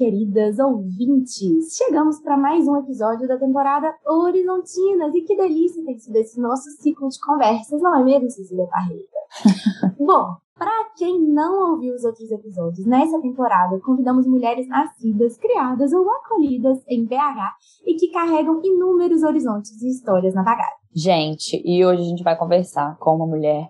queridas ouvintes! Chegamos para mais um episódio da temporada Horizontinas e que delícia tem sido esse nosso ciclo de conversas, não é mesmo, Cecília Parreira? Bom, para quem não ouviu os outros episódios, nessa temporada convidamos mulheres nascidas, criadas ou acolhidas em BH e que carregam inúmeros horizontes e histórias na bagagem. Gente, e hoje a gente vai conversar com uma mulher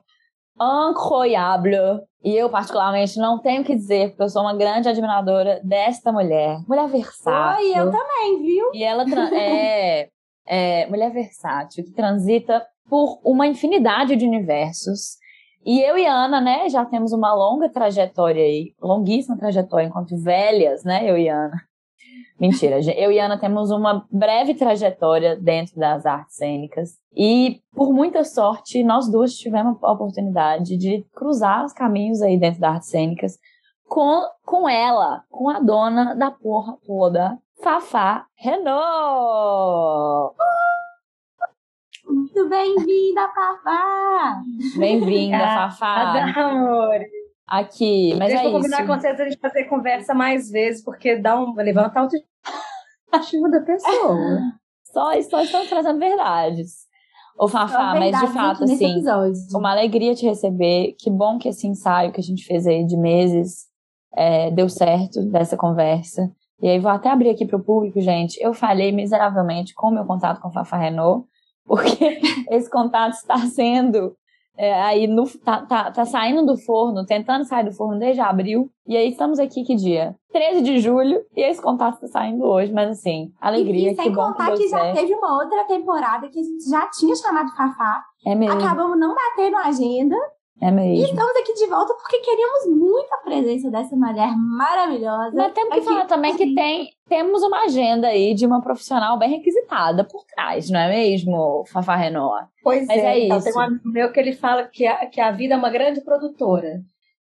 incroyable. E eu, particularmente, não tenho o que dizer, porque eu sou uma grande admiradora desta mulher. Mulher versátil. Oi, eu também, viu? E ela é, é mulher versátil, que transita por uma infinidade de universos. E eu e a Ana, né, já temos uma longa trajetória aí, longuíssima trajetória enquanto velhas, né, eu e Ana. Mentira, eu e a Ana temos uma breve trajetória dentro das artes cênicas. E, por muita sorte, nós duas tivemos a oportunidade de cruzar os caminhos aí dentro das artes cênicas com, com ela, com a dona da porra toda, Fafá Renault! Muito bem-vinda, Fafá! Bem-vinda, Fafá! amor! Aqui, mas Deixa é eu combinar isso. com vocês a gente fazer conversa mais vezes, porque dá um, levanta a autoestima da pessoa. Só, só estamos trazendo verdades. Ô, Fafá, mas de fato, assim, episódio. uma alegria te receber. Que bom que esse ensaio que a gente fez aí de meses é, deu certo dessa conversa. E aí, vou até abrir aqui para o público, gente. Eu falhei miseravelmente com o meu contato com a Fafá Renault, porque esse contato está sendo é, aí no, tá, tá, tá saindo do forno, tentando sair do forno desde abril. E aí estamos aqui que dia? 13 de julho, e esse contato está saindo hoje, mas assim, alegria, e, e que sem bom contar que, que já teve uma outra temporada que a gente já tinha chamado Fafá. É mesmo, Acabamos não batendo a agenda. É E mesmo. estamos aqui de volta porque queríamos muito a presença dessa mulher maravilhosa. Mas temos que aqui falar também que tem, temos uma agenda aí de uma profissional bem requisitada por trás, não é mesmo, Fafá Renault? Pois Mas é, é então, isso. tem um amigo meu que ele fala que a, que a vida é uma grande produtora.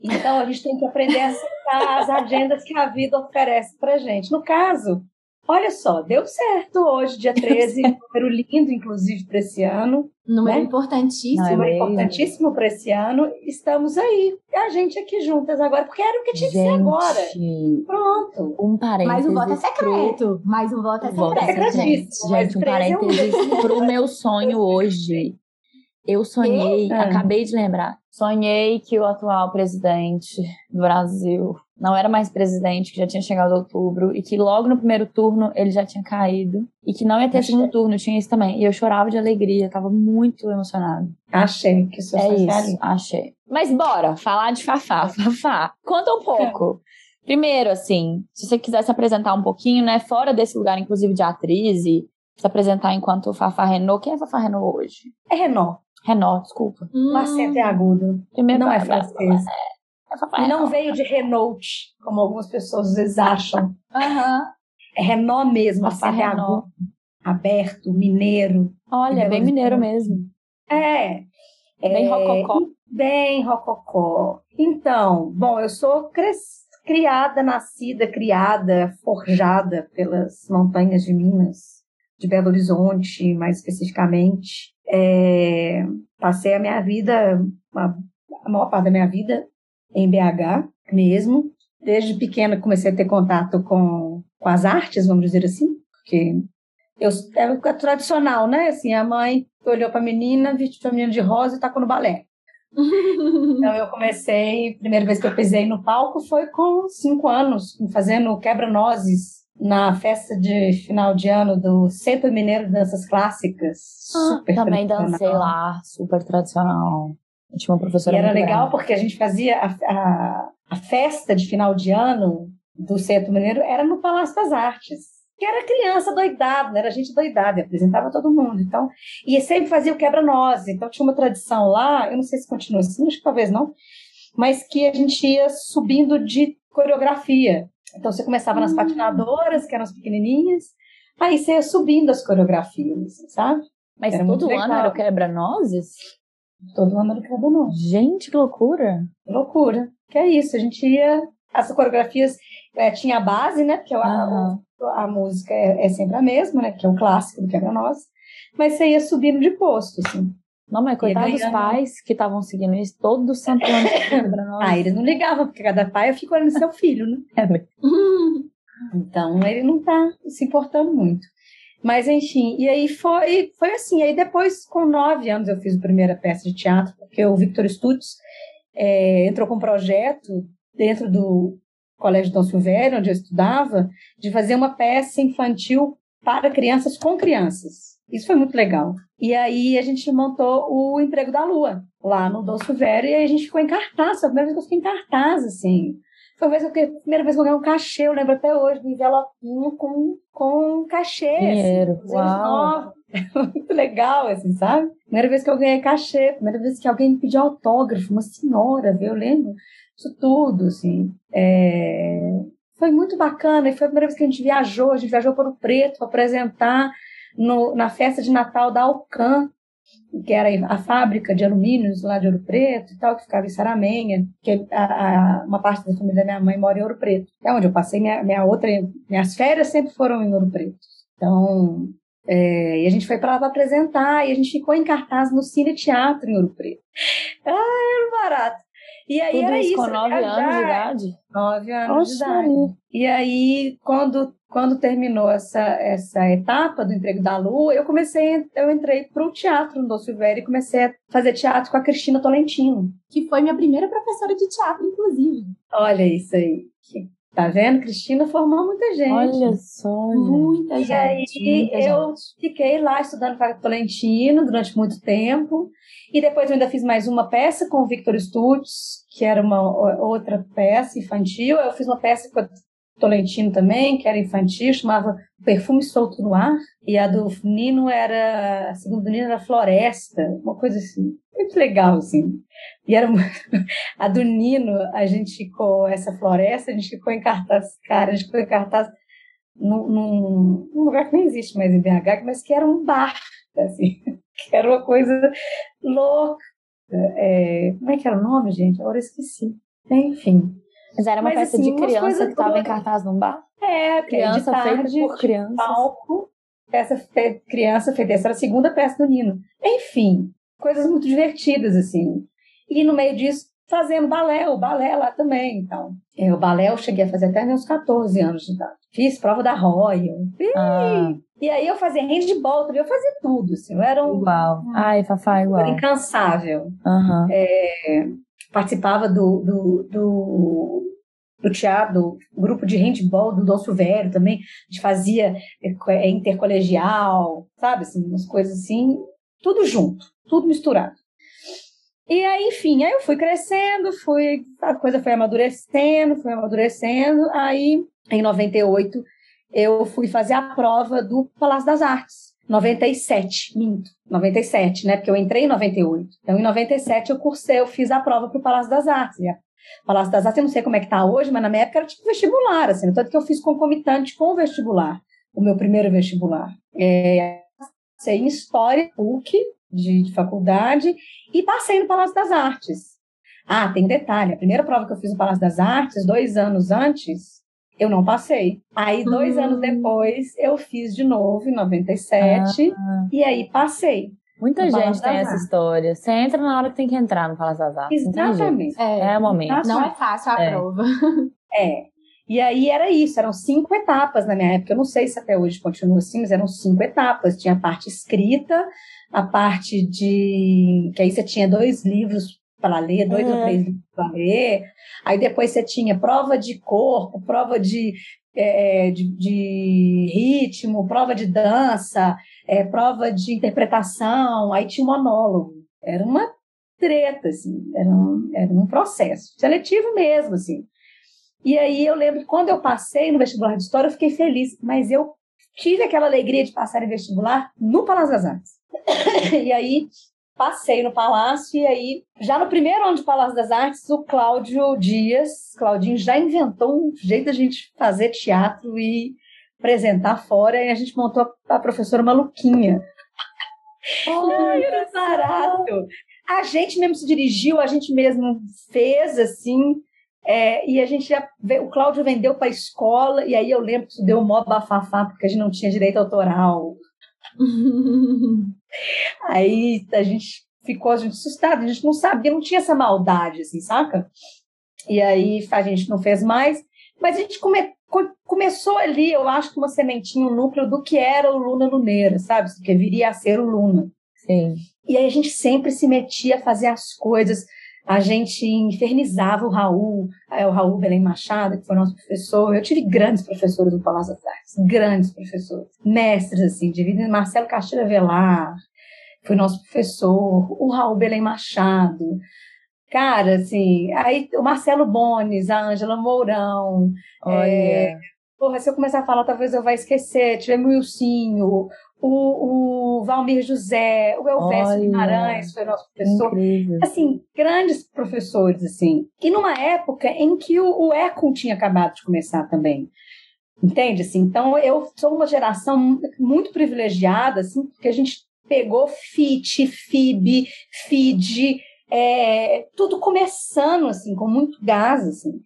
Então a gente tem que aprender a aceitar as agendas que a vida oferece pra gente. No caso, olha só, deu certo hoje, dia 13, um número lindo, inclusive, para esse ano. Número né? importantíssimo. Não, é Número mesmo. importantíssimo para esse ano. Estamos aí, a gente aqui juntas agora, porque era o que tinha que ser agora. Gente, Pronto. um parênteses. Mas o voto é pro- secreto. Mas o voto é O voto é secreto. secretíssimo, mas Gente, um 13 é um parênteses pro meu sonho hoje. Eu sonhei, acabei de lembrar, sonhei que o atual presidente do Brasil não era mais presidente, que já tinha chegado outubro, e que logo no primeiro turno ele já tinha caído, e que não ia ter Achei. segundo turno, tinha isso também. E eu chorava de alegria, tava muito emocionada. Achei que isso É é isso, achei. Mas bora falar de Fafá. Fafá, conta um pouco. Primeiro, assim, se você quiser se apresentar um pouquinho, né, fora desse lugar, inclusive, de atriz, e se apresentar enquanto Fafá Renault. Quem é Fafá Renault hoje? É Renault. Renault, desculpa. Hum, O acento é agudo. Primeiro, Não é francês. É E não veio de Renault, como algumas pessoas às vezes acham. Aham. É Renault mesmo, acento é Renault. aberto, mineiro. Olha, bem mineiro mesmo. É. Bem é, rococó. Bem rococó. Então, bom, eu sou cres- criada, nascida, criada, forjada pelas montanhas de Minas, de Belo Horizonte, mais especificamente. É, passei a minha vida, a maior parte da minha vida em BH mesmo. Desde pequena comecei a ter contato com, com as artes, vamos dizer assim, porque eu, é tradicional, né? Assim, a mãe olhou para a menina, vestiu a menina de rosa e tacou no balé. Então eu comecei, a primeira vez que eu pisei no palco foi com cinco anos, fazendo quebra-nozes na festa de final de ano do Centro Mineiro de Danças Clássicas. super Ah, Também tradicional. dancei lá, super tradicional. Tinha uma E professora era muito legal brava. porque a gente fazia a, a, a festa de final de ano do Centro Mineiro, era no Palácio das Artes. que era criança doidada, né? era gente doidada, apresentava todo mundo. Então, e sempre fazia o quebra-nozes. Então, tinha uma tradição lá, eu não sei se continua assim, acho que talvez não, mas que a gente ia subindo de coreografia. Então, você começava nas hum. patinadoras, que eram as pequenininhas, aí você ia subindo as coreografias, sabe? Mas era todo ano era o quebra-nozes? Todo ano era o quebra-nozes. Gente, que loucura! loucura. Que é isso, a gente ia... As coreografias é, tinha a base, né? Porque a, a, a música é, é, sempre a mesma, né? Que é o clássico do quebra-nozes. Mas você ia subindo de posto, assim. Não, mas coitado dos pais que estavam seguindo isso todo santo ano. ah, eles não ligavam, porque cada pai fica olhando seu filho, né? É, mas... Então, ele não tá se importando muito. Mas, enfim, e aí foi, foi assim. Aí depois, com nove anos, eu fiz a primeira peça de teatro, porque o Victor Stutz é, entrou com um projeto dentro do Colégio Dom Silvério, onde eu estudava, de fazer uma peça infantil para crianças com crianças. Isso foi muito legal. E aí a gente montou o Emprego da Lua, lá no Dom Silvério, e aí a gente ficou em cartaz. Foi a primeira vez que eu fiquei em cartaz, assim. Foi a, que, a primeira vez que eu ganhei um cachê, eu lembro até hoje, um envelopinho com, com cachê. Assim, Dinheiro, assim, uau! muito legal, assim, sabe? Primeira vez que eu ganhei cachê, primeira vez que alguém me pediu autógrafo, uma senhora, viu? Eu lembro isso tudo, assim. É... Foi muito bacana, e foi a primeira vez que a gente viajou, a gente viajou para o Preto para apresentar no, na festa de Natal da Alcan, que era a fábrica de alumínios lá de Ouro Preto e tal, que ficava em Saramenha, que a, a, uma parte da família da minha mãe mora em Ouro Preto. É onde eu passei minha, minha outra, minhas férias sempre foram em Ouro Preto. Então, é, e a gente foi para lá para apresentar, e a gente ficou em cartaz no Cine Teatro em Ouro Preto. Ah, era barato. E aí Tudo era isso, com nove anos de idade? Nove anos Oxe, de idade. E aí, quando, quando terminou essa, essa etapa do emprego da Lu, eu comecei, eu entrei para o teatro no Doce Velho e comecei a fazer teatro com a Cristina Tolentino. Que foi minha primeira professora de teatro, inclusive. Olha isso aí. Tá vendo? Cristina formou muita gente. Olha só, muita gente. E aí eu gente. fiquei lá estudando com a Tolentino durante muito tempo. E depois eu ainda fiz mais uma peça com o Victor Stutz, que era uma outra peça infantil. Eu fiz uma peça com a Tolentino também, que era infantil, chamava Perfume Solto no Ar. E a do Nino era, a segunda do Nino era Floresta, uma coisa assim. Muito legal, assim. E era a do Nino, a gente ficou, essa floresta, a gente ficou em cartaz, cara, a gente ficou em cartaz num, num, num lugar que nem existe mais em BH, mas que era um bar, assim, que era uma coisa louca. É, como é que era o nome, gente? Agora eu esqueci. Enfim. Mas era uma mas, peça assim, de criança que estava em cartaz num bar? É, criança tarde, feita por criança. Palco, peça fe... criança feita. Essa era a segunda peça do Nino. Enfim, coisas muito divertidas, assim. E no meio disso, fazendo balé, o balé lá também. Então, é, o balé eu cheguei a fazer até meus 14 anos de idade. Fiz prova da Royal. Ah. E aí eu fazia handball também, eu fazia tudo. Assim, eu era um. Igual. Ai, Fafá, igual. Incansável. Uhum. É, participava do, do, do, do teatro, do grupo de handball do Dom Silvério também. A gente fazia é, intercolegial, sabe? Assim, umas coisas assim, tudo junto, tudo misturado. E aí, enfim, aí eu fui crescendo, fui, a coisa foi amadurecendo, foi amadurecendo. Aí, em 98, eu fui fazer a prova do Palácio das Artes. 97, minto, 97, né? Porque eu entrei em 98. Então, em 97, eu cursei, eu fiz a prova para o Palácio das Artes. Palácio das Artes, eu não sei como é que tá hoje, mas na minha época era tipo vestibular, assim, tanto que eu fiz concomitante com o vestibular, o meu primeiro vestibular. É, sei em História, PUC, de, de faculdade, e passei no Palácio das Artes. Ah, tem detalhe, a primeira prova que eu fiz no Palácio das Artes, dois anos antes, eu não passei. Aí, dois anos hum. depois, eu fiz de novo, em 97, ah. e aí passei. Muita gente tem essa história. Você entra na hora que tem que entrar no Palácio das Artes. Exatamente. É, é o momento. Não é fácil a é. prova. É. E aí era isso, eram cinco etapas na minha época. Eu não sei se até hoje continua assim, mas eram cinco etapas. Tinha a parte escrita, a parte de. que aí você tinha dois livros para ler, dois ou três livros para ler. Aí depois você tinha prova de corpo, prova de, é, de, de, ritmo, prova de dança, é, prova de interpretação, aí tinha um monólogo. Era uma treta, assim, era um, era um processo seletivo mesmo, assim. E aí eu lembro que quando eu passei no vestibular de história, eu fiquei feliz, mas eu tive aquela alegria de passar em vestibular no Palácio das Artes. e aí passei no Palácio e aí, já no primeiro ano de Palácio das Artes, o Cláudio Dias, Claudinho, já inventou um jeito da gente fazer teatro e apresentar fora, e a gente montou a professora Maluquinha. Ai, era barato! A gente mesmo se dirigiu, a gente mesmo fez, assim, é, e a gente já, o Cláudio vendeu para a escola, e aí eu lembro que isso deu um mó bafafá, porque a gente não tinha direito autoral. aí a gente ficou a gente assustado, a gente não sabia, não tinha essa maldade, assim, saca? E aí a gente não fez mais, mas a gente come, começou ali, eu acho que uma sementinha, um núcleo do que era o Luna Luneira, sabe? Do que viria a ser o Luna. Sim. E aí a gente sempre se metia a fazer as coisas, a gente infernizava o Raul, é, o Raul Belém Machado, que foi nosso professor. Eu tive grandes professores no Palácio das Artes, grandes professores, mestres, assim, de vida. Marcelo Castilho Velar foi nosso professor, o Raul Belém Machado. Cara, assim, aí o Marcelo Bones, a Ângela Mourão. Olha. É, porra, se eu começar a falar, talvez eu vá esquecer. Tivemos o Wilsinho, o, o Valmir José, o Elvésio Guimarães foi nosso professor. Incrível. Assim, grandes professores, assim. E numa época em que o, o Econ tinha acabado de começar também. Entende? Assim, então, eu sou uma geração muito privilegiada, assim, porque a gente pegou FIT, FIB, FID, é, tudo começando, assim, com muito gás, assim.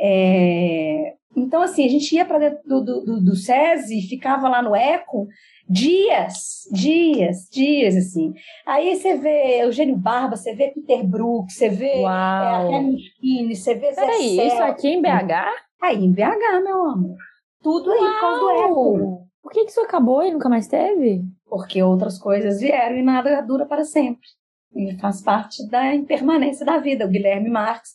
É, então, assim, a gente ia para dentro do, do, do SESI, ficava lá no ECO, dias, dias, dias, assim. Aí você vê Eugênio Barba, você vê Peter Brook, você vê é, a Skinny, você vê Zé Peraí, isso aqui em BH? Aí em BH, meu amor. Tudo aí por causa do Eco. Por que, que isso acabou e nunca mais teve? Porque outras coisas vieram e nada dura para sempre. E faz parte da impermanência da vida. O Guilherme Marx,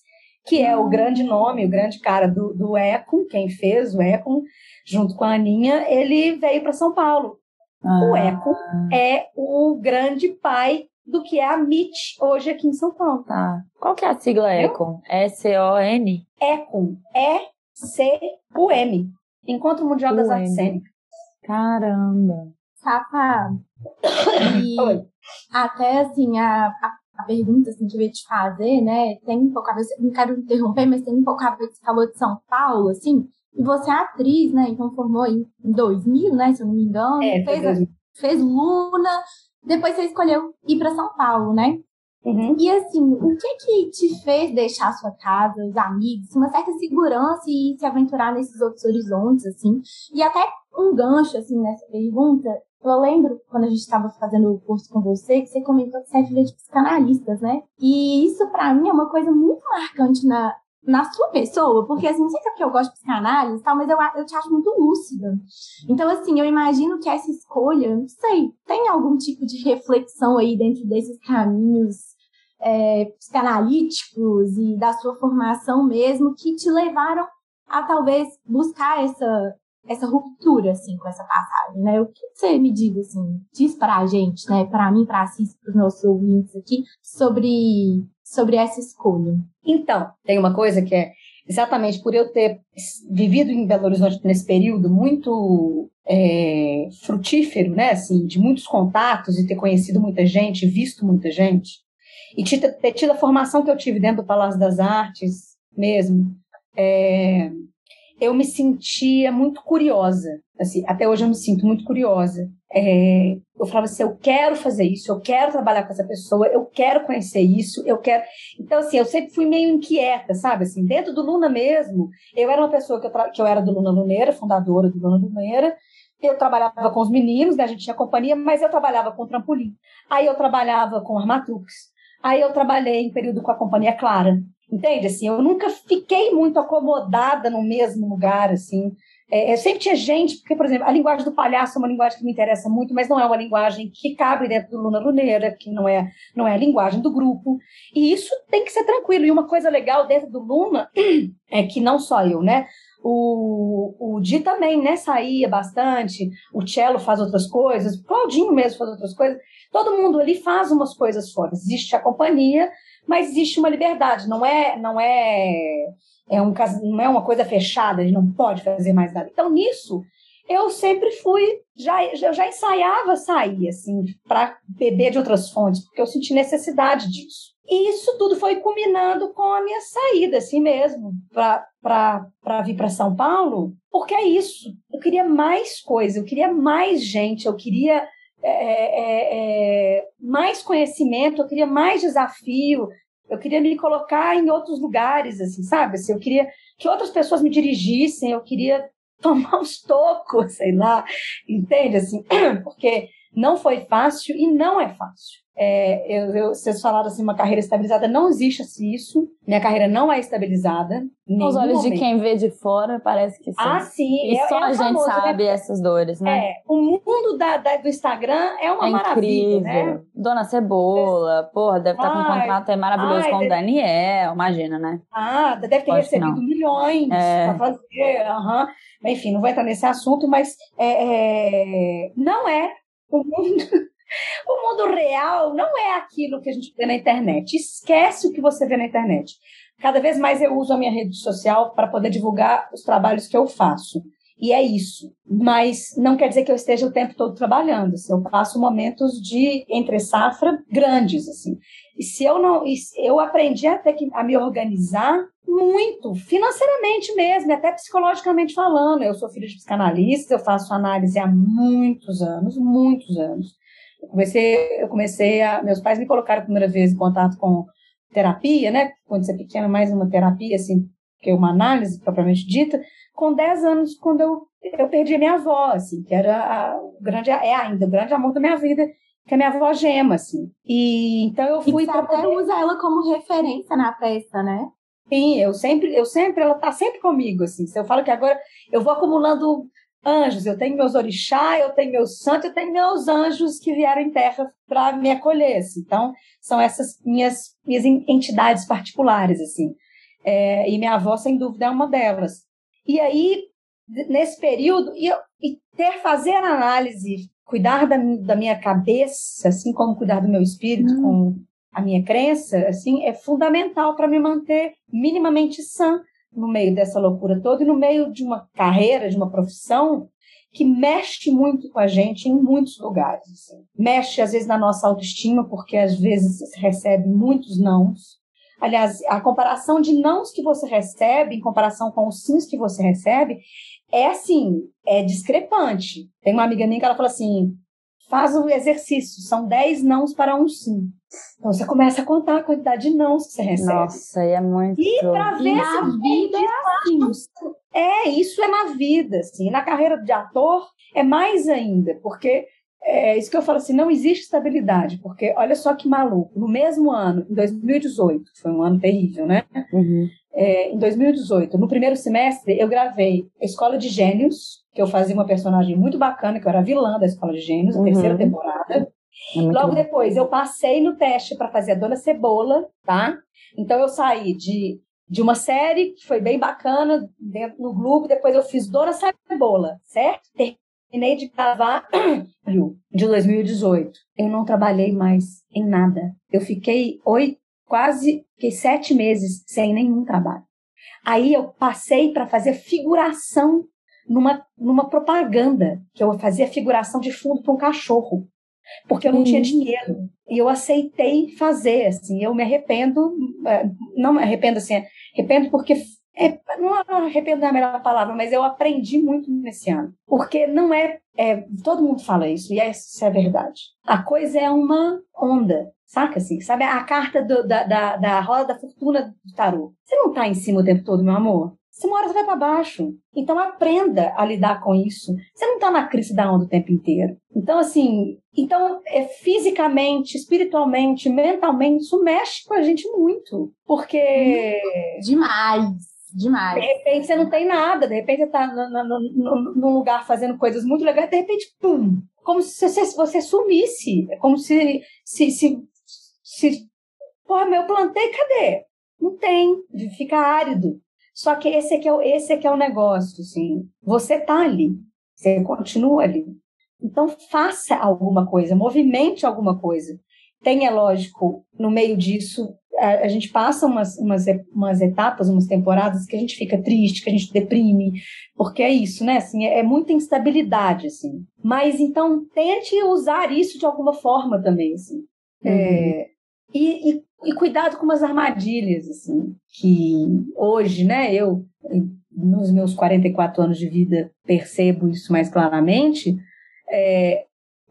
que é o grande nome, o grande cara do, do Econ, quem fez o Econ, junto com a Aninha, ele veio para São Paulo. Ah. O ECO é o grande pai do que é a MIT hoje aqui em São Paulo. Tá. Qual que é a sigla ECOM? S-O-N? ECOM. E-C-U-M. Encontro Mundial das Artes Cênicas. Caramba. Rafa, Oi. até assim, a, a, a, pergunta assim, que eu ia te fazer, né, tem um pouco a ver, não quero interromper, mas tem um pouco a ver que você falou de São Paulo, assim, e você é atriz, né? Então formou em 2000, né? Se eu não me engano. É, fez, fez Luna. Depois você escolheu ir para São Paulo, né? Uhum. E assim, o que que te fez deixar sua casa, os amigos, uma certa segurança e se aventurar nesses outros horizontes, assim? E até um gancho, assim, nessa pergunta, eu lembro quando a gente estava fazendo o curso com você, que você comentou que você é filha de psicanalistas, né? E isso para mim é uma coisa muito marcante na, na sua pessoa, porque assim, não sei se é porque eu gosto de psicanálise e tal, mas eu, eu te acho muito lúcida. Então, assim, eu imagino que essa escolha, não sei, tem algum tipo de reflexão aí dentro desses caminhos é, psicanalíticos e da sua formação mesmo que te levaram a talvez buscar essa essa ruptura assim com essa passagem, né? O que você me diz assim, diz para a gente, né, para mim, para Assis, para os nossos ouvintes aqui sobre sobre essa escolha? Então, tem uma coisa que é exatamente por eu ter vivido em Belo Horizonte nesse período muito é, frutífero, né, assim, de muitos contatos e ter conhecido muita gente, visto muita gente, e ter tido a formação que eu tive dentro do Palácio das Artes mesmo, é, eu me sentia muito curiosa. Assim, até hoje eu me sinto muito curiosa. É, eu falava assim, eu quero fazer isso, eu quero trabalhar com essa pessoa, eu quero conhecer isso, eu quero. Então, assim, eu sempre fui meio inquieta, sabe? Assim, dentro do Luna mesmo, eu era uma pessoa que eu, tra... que eu era do Luna Luneira, fundadora do Luna Luneira. Eu trabalhava com os meninos, né? a gente tinha companhia, mas eu trabalhava com trampolim. Aí eu trabalhava com armatrux. Aí eu trabalhei em período com a companhia Clara. Entende? Assim, eu nunca fiquei muito acomodada no mesmo lugar, assim. É, eu sempre tinha gente, porque, por exemplo, a linguagem do palhaço é uma linguagem que me interessa muito, mas não é uma linguagem que cabe dentro do Luna Luneira, que não é, não é a linguagem do grupo. E isso tem que ser tranquilo. E uma coisa legal dentro do Luna é que não só eu, né? O, o Di também, né, saía bastante, o Cello faz outras coisas, o Claudinho mesmo faz outras coisas. Todo mundo ali faz umas coisas fora. Existe a companhia, mas existe uma liberdade, não é, não é, é um, não é uma coisa fechada, gente não pode fazer mais nada. Então, nisso, eu sempre fui, já, eu já ensaiava sair, assim, para beber de outras fontes, porque eu senti necessidade disso. E isso tudo foi culminando com a minha saída, assim mesmo, para vir para São Paulo, porque é isso. Eu queria mais coisa, eu queria mais gente, eu queria é, é, é, mais conhecimento, eu queria mais desafio, eu queria me colocar em outros lugares, assim, sabe? Assim, eu queria que outras pessoas me dirigissem, eu queria tomar uns tocos, sei lá, entende? Assim, porque não foi fácil e não é fácil. É, eu, eu, vocês falaram assim, uma carreira estabilizada, não existe assim isso. Minha carreira não é estabilizada. Os olhos momento. de quem vê de fora, parece que sim. Ah, sim. E é, só é a gente né? sabe né? essas dores, né? É, o mundo da, da, do Instagram é uma é maravilha, né? incrível. né? Dona Cebola, porra, deve estar com um contrato aí maravilhoso ai, com o deve... Daniel, imagina, né? Ah, deve ter recebido milhões é. para fazer, uhum. Enfim, não vou entrar nesse assunto, mas é, é não é o mundo o mundo real não é aquilo que a gente vê na internet. Esquece o que você vê na internet. Cada vez mais eu uso a minha rede social para poder divulgar os trabalhos que eu faço. E é isso. Mas não quer dizer que eu esteja o tempo todo trabalhando. Assim, eu passo momentos de entre safra grandes, assim. E se eu não, eu aprendi até que, a me organizar muito, financeiramente mesmo, até psicologicamente falando. Eu sou filha de psicanalista, eu faço análise há muitos anos, muitos anos. Eu comecei, eu comecei a. Meus pais me colocaram a primeira vez em contato com terapia, né? Quando você é pequena, mais uma terapia, assim, que uma análise propriamente dita, com 10 anos, quando eu, eu perdi a minha avó, assim, que era a, o grande, é ainda o grande amor da minha vida, que é minha avó Gema, assim. E então eu fui. E você até poder... usa ela como referência na peça, né? Sim, eu sempre, eu sempre, ela tá sempre comigo, assim. Se eu falo que agora eu vou acumulando anjos, eu tenho meus orixá, eu tenho meus santos, eu tenho meus anjos que vieram em terra para me acolher. Assim. Então, são essas minhas, minhas entidades particulares, assim. É, e minha avó, sem dúvida, é uma delas. E aí, nesse período, e, eu, e ter, fazer a análise, cuidar da, da, minha cabeça, assim como cuidar do meu espírito, hum. com a minha crença, assim, é fundamental para me manter minimamente sã no meio dessa loucura toda e no meio de uma carreira, de uma profissão que mexe muito com a gente em muitos lugares. Assim. Mexe, às vezes, na nossa autoestima, porque às vezes recebe muitos nãos. Aliás, a comparação de nãos que você recebe em comparação com os sims que você recebe é assim, é discrepante. Tem uma amiga minha que ela fala assim: faz o exercício, são 10 nãos para um sim. Então você começa a contar a quantidade de nãos que você recebe. Nossa, é muito. E para ver se a vida é assim. É, isso é na vida, assim. Na carreira de ator é mais ainda, porque é isso que eu falo assim, não existe estabilidade, porque olha só que maluco. No mesmo ano, em 2018, foi um ano terrível, né? Uhum. É, em 2018, no primeiro semestre, eu gravei Escola de Gênios, que eu fazia uma personagem muito bacana, que eu era vilã da Escola de Gênios, uhum. terceira temporada. É Logo bom. depois, eu passei no teste para fazer a Dona Cebola, tá? Então, eu saí de, de uma série que foi bem bacana dentro no Globo, depois eu fiz Dona Cebola, certo? Terminei de gravar de 2018. Eu não trabalhei mais em nada. Eu fiquei oito, quase fiquei sete meses sem nenhum trabalho. Aí eu passei para fazer figuração numa, numa propaganda, que eu fazia figuração de fundo para um cachorro, porque eu não tinha dinheiro. E eu aceitei fazer, assim, eu me arrependo, é, não me arrependo assim, arrependo porque é, não, arrependo da melhor palavra, mas eu aprendi muito nesse ano. Porque não é, é, Todo mundo fala isso, e isso é verdade. A coisa é uma onda, saca assim? Sabe a carta do, da, da, da roda da fortuna do tarô? Você não tá em cima o tempo todo, meu amor? Você uma hora você vai para baixo. Então aprenda a lidar com isso. Você não está na crise da onda o tempo inteiro. Então, assim, então, é, fisicamente, espiritualmente, mentalmente, isso mexe com a gente muito. Porque. Demais. Demais. De repente você não tem nada, de repente você está num lugar fazendo coisas muito legais, de repente, pum! Como se você, você sumisse. É como se, se, se, se. Porra, meu plantei, cadê? Não tem, fica árido. Só que esse aqui é o, esse aqui é o negócio, assim. Você tá ali, você continua ali. Então faça alguma coisa, movimente alguma coisa. Tem, é lógico, no meio disso, a, a, gente passa umas, umas, umas etapas, umas temporadas que a gente fica triste, que a gente deprime, porque é isso, né? Assim, é, é muita instabilidade, assim. Mas então tente usar isso de alguma forma também, assim. Uhum. É, e, e, e, cuidado com umas armadilhas, assim, que hoje, né, eu, nos meus 44 anos de vida, percebo isso mais claramente. É,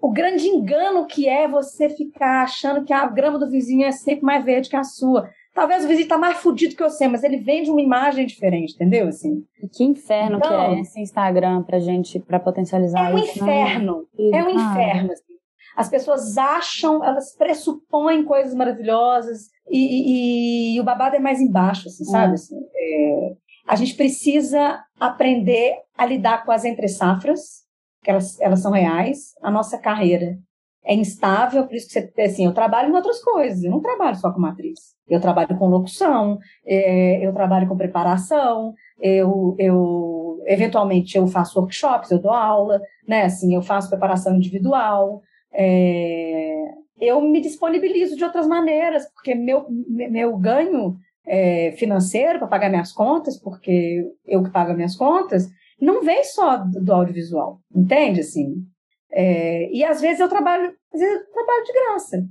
o grande engano que é você ficar achando que a grama do vizinho é sempre mais verde que a sua. Talvez o vizinho está mais fudido que você, mas ele vende uma imagem diferente, entendeu? Assim. Que inferno então, que é então esse Instagram pra gente, para potencializar é um isso. Né? Inferno, é um inferno. Assim. As pessoas acham, elas pressupõem coisas maravilhosas e, e, e, o babado é mais embaixo, assim, sabe? Hum. Assim, é, a gente precisa aprender a lidar com as entre-safras, que elas, elas são reais. A nossa carreira é instável, por isso que você, assim, eu trabalho em outras coisas, eu não trabalho só com matriz. Eu trabalho com locução, é, eu trabalho com preparação, eu, eu eventualmente eu faço workshops, eu dou aula, né? Assim, eu faço preparação individual, é, eu me disponibilizo de outras maneiras, porque meu, meu ganho é, financeiro para pagar minhas contas, porque eu que pago minhas contas, não vem só do, do audiovisual, entende? Assim, é, e às vezes eu trabalho, às vezes eu trabalho de graça.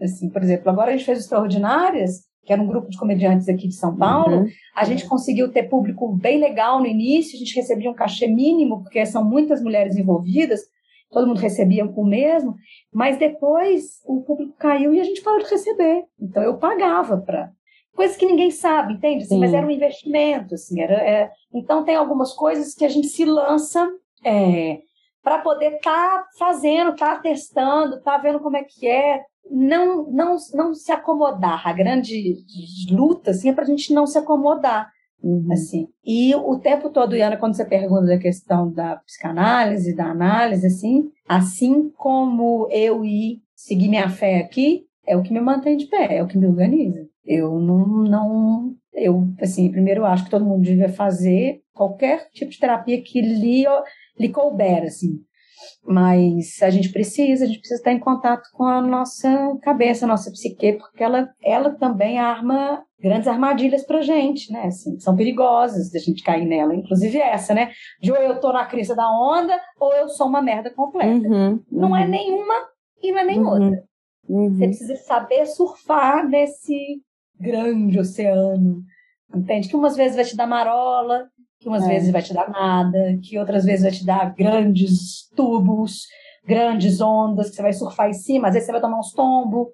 Assim, por exemplo, agora a gente fez Extraordinárias, que era um grupo de comediantes aqui de São Paulo. Uhum. A gente conseguiu ter público bem legal no início, a gente recebia um cachê mínimo, porque são muitas mulheres envolvidas, todo mundo recebia o mesmo, mas depois o público caiu e a gente parou de receber. Então eu pagava para coisas que ninguém sabe, entende? Assim, mas era um investimento, assim, era, é... então tem algumas coisas que a gente se lança é, para poder estar tá fazendo, estar tá testando, estar tá vendo como é que é, não, não, não se acomodar. A grande luta assim, é para a gente não se acomodar. Uhum. Assim. E o tempo todo, Iana, quando você pergunta da questão da psicanálise, da análise, assim, assim como eu ir seguir minha fé aqui, é o que me mantém de pé, é o que me organiza. Eu não, não, eu, assim, primeiro eu acho que todo mundo devia fazer qualquer tipo de terapia que lhe, lhe couber, assim. Mas a gente precisa, a gente precisa estar em contato com a nossa cabeça, a nossa psique, porque ela, ela também arma grandes armadilhas pra gente, né? Assim, são perigosas da gente cair nela. Inclusive essa, né? De ou eu tô na crista da onda, ou eu sou uma merda completa. Uhum, uhum. Não é uhum. nenhuma e não é nem uhum, outra. Uhum. Você precisa saber surfar nesse grande oceano. Entende? Que umas vezes vai te dar marola, que umas é. vezes vai te dar nada, que outras vezes vai te dar grandes tubos, grandes ondas, que você vai surfar em cima, às vezes você vai tomar uns tombos,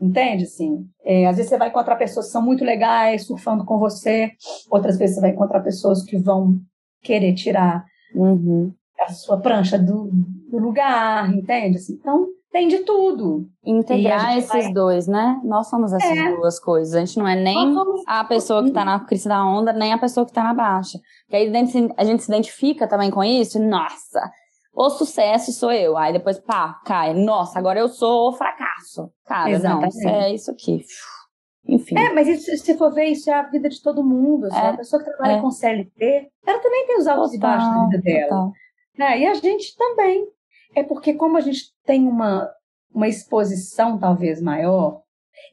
entende? Assim, é, às vezes você vai encontrar pessoas que são muito legais surfando com você, outras vezes você vai encontrar pessoas que vão querer tirar uhum. a sua prancha do, do lugar, entende? Assim, então, tem de tudo. Integrar esses vai... dois, né? Nós somos essas é. duas coisas. A gente não é nem a pessoa que está na crista da onda, nem a pessoa que está na baixa. Porque aí a gente se identifica também com isso. Nossa, o sucesso sou eu. Aí depois, pá, cai. Nossa, agora eu sou o fracasso. Cara, Exatamente. não, é isso aqui. Enfim. É, mas isso, se for ver, isso é a vida de todo mundo. É, a pessoa que trabalha é. com CLT, ela também tem os altos total, e baixos na vida dela. É, e a gente também. É porque como a gente tem uma, uma exposição talvez maior,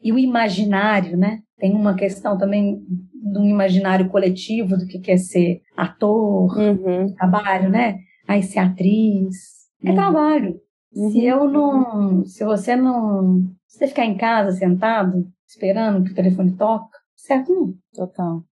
e o imaginário, né? Tem uma questão também do imaginário coletivo do que quer ser ator, uhum. trabalho, né? Aí ser atriz. É uhum. trabalho. Uhum. Se eu não. Se você não. Se você ficar em casa sentado, esperando que o telefone toque, certo não. Total.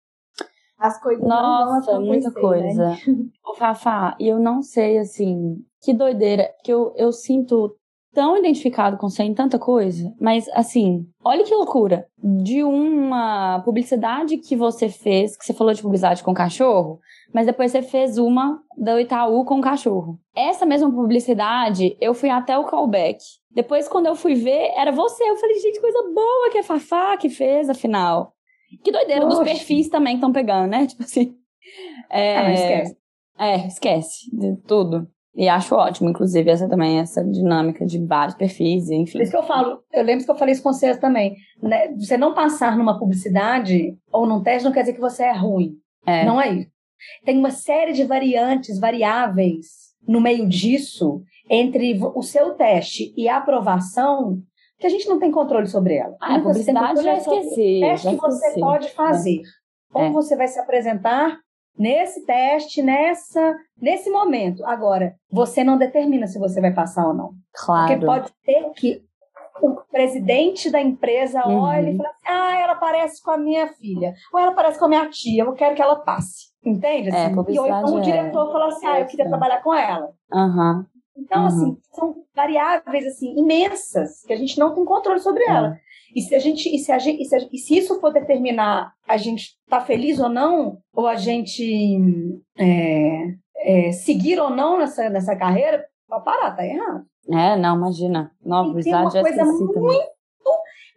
As coisas Nossa, não muita né? coisa. Né? Ô, Fafá, e eu não sei, assim, que doideira, que eu, eu sinto tão identificado com você em tanta coisa, mas assim, olha que loucura. De uma publicidade que você fez, que você falou de publicidade com cachorro, mas depois você fez uma da Itaú com cachorro. Essa mesma publicidade, eu fui até o callback. Depois, quando eu fui ver, era você. Eu falei, gente, coisa boa que a Fafá que fez, afinal. Que doideira Poxa. dos perfis também que estão pegando, né? Tipo assim. É, ah, esquece. É, esquece de tudo. E acho ótimo, inclusive, essa também, essa dinâmica de vários perfis, enfim. Por isso que eu falo, eu lembro que eu falei isso com vocês também. Né? Você não passar numa publicidade ou num teste não quer dizer que você é ruim. É. Não é isso. Tem uma série de variantes, variáveis no meio disso, entre o seu teste e a aprovação, que a gente não tem controle sobre ela. Ah, a publicidade já esqueci. O teste já que você esqueci. pode fazer. Como É. você vai se apresentar nesse teste, nessa, nesse momento. Agora, você não determina se você vai passar ou não. Claro. Porque pode ser que o presidente da empresa Uhum. olhe e fale assim, ah, ela parece com a minha filha, ou ela parece com a minha tia, eu quero que ela passe. Entende? É, Assim? e ou então o é- diretor fala assim, ah, eu queria é. trabalhar com ela. Aham. Então, Uhum. assim, são variáveis assim, imensas que a gente não tem controle sobre É. ela. E se a gente, e se, a gente, e se, a- e se isso for determinar a gente tá feliz ou não, ou a gente é, é, seguir ou não nessa, nessa carreira, pode parar, tá errado. É, não, imagina. Não, Tem que ter uma coisa também. muito,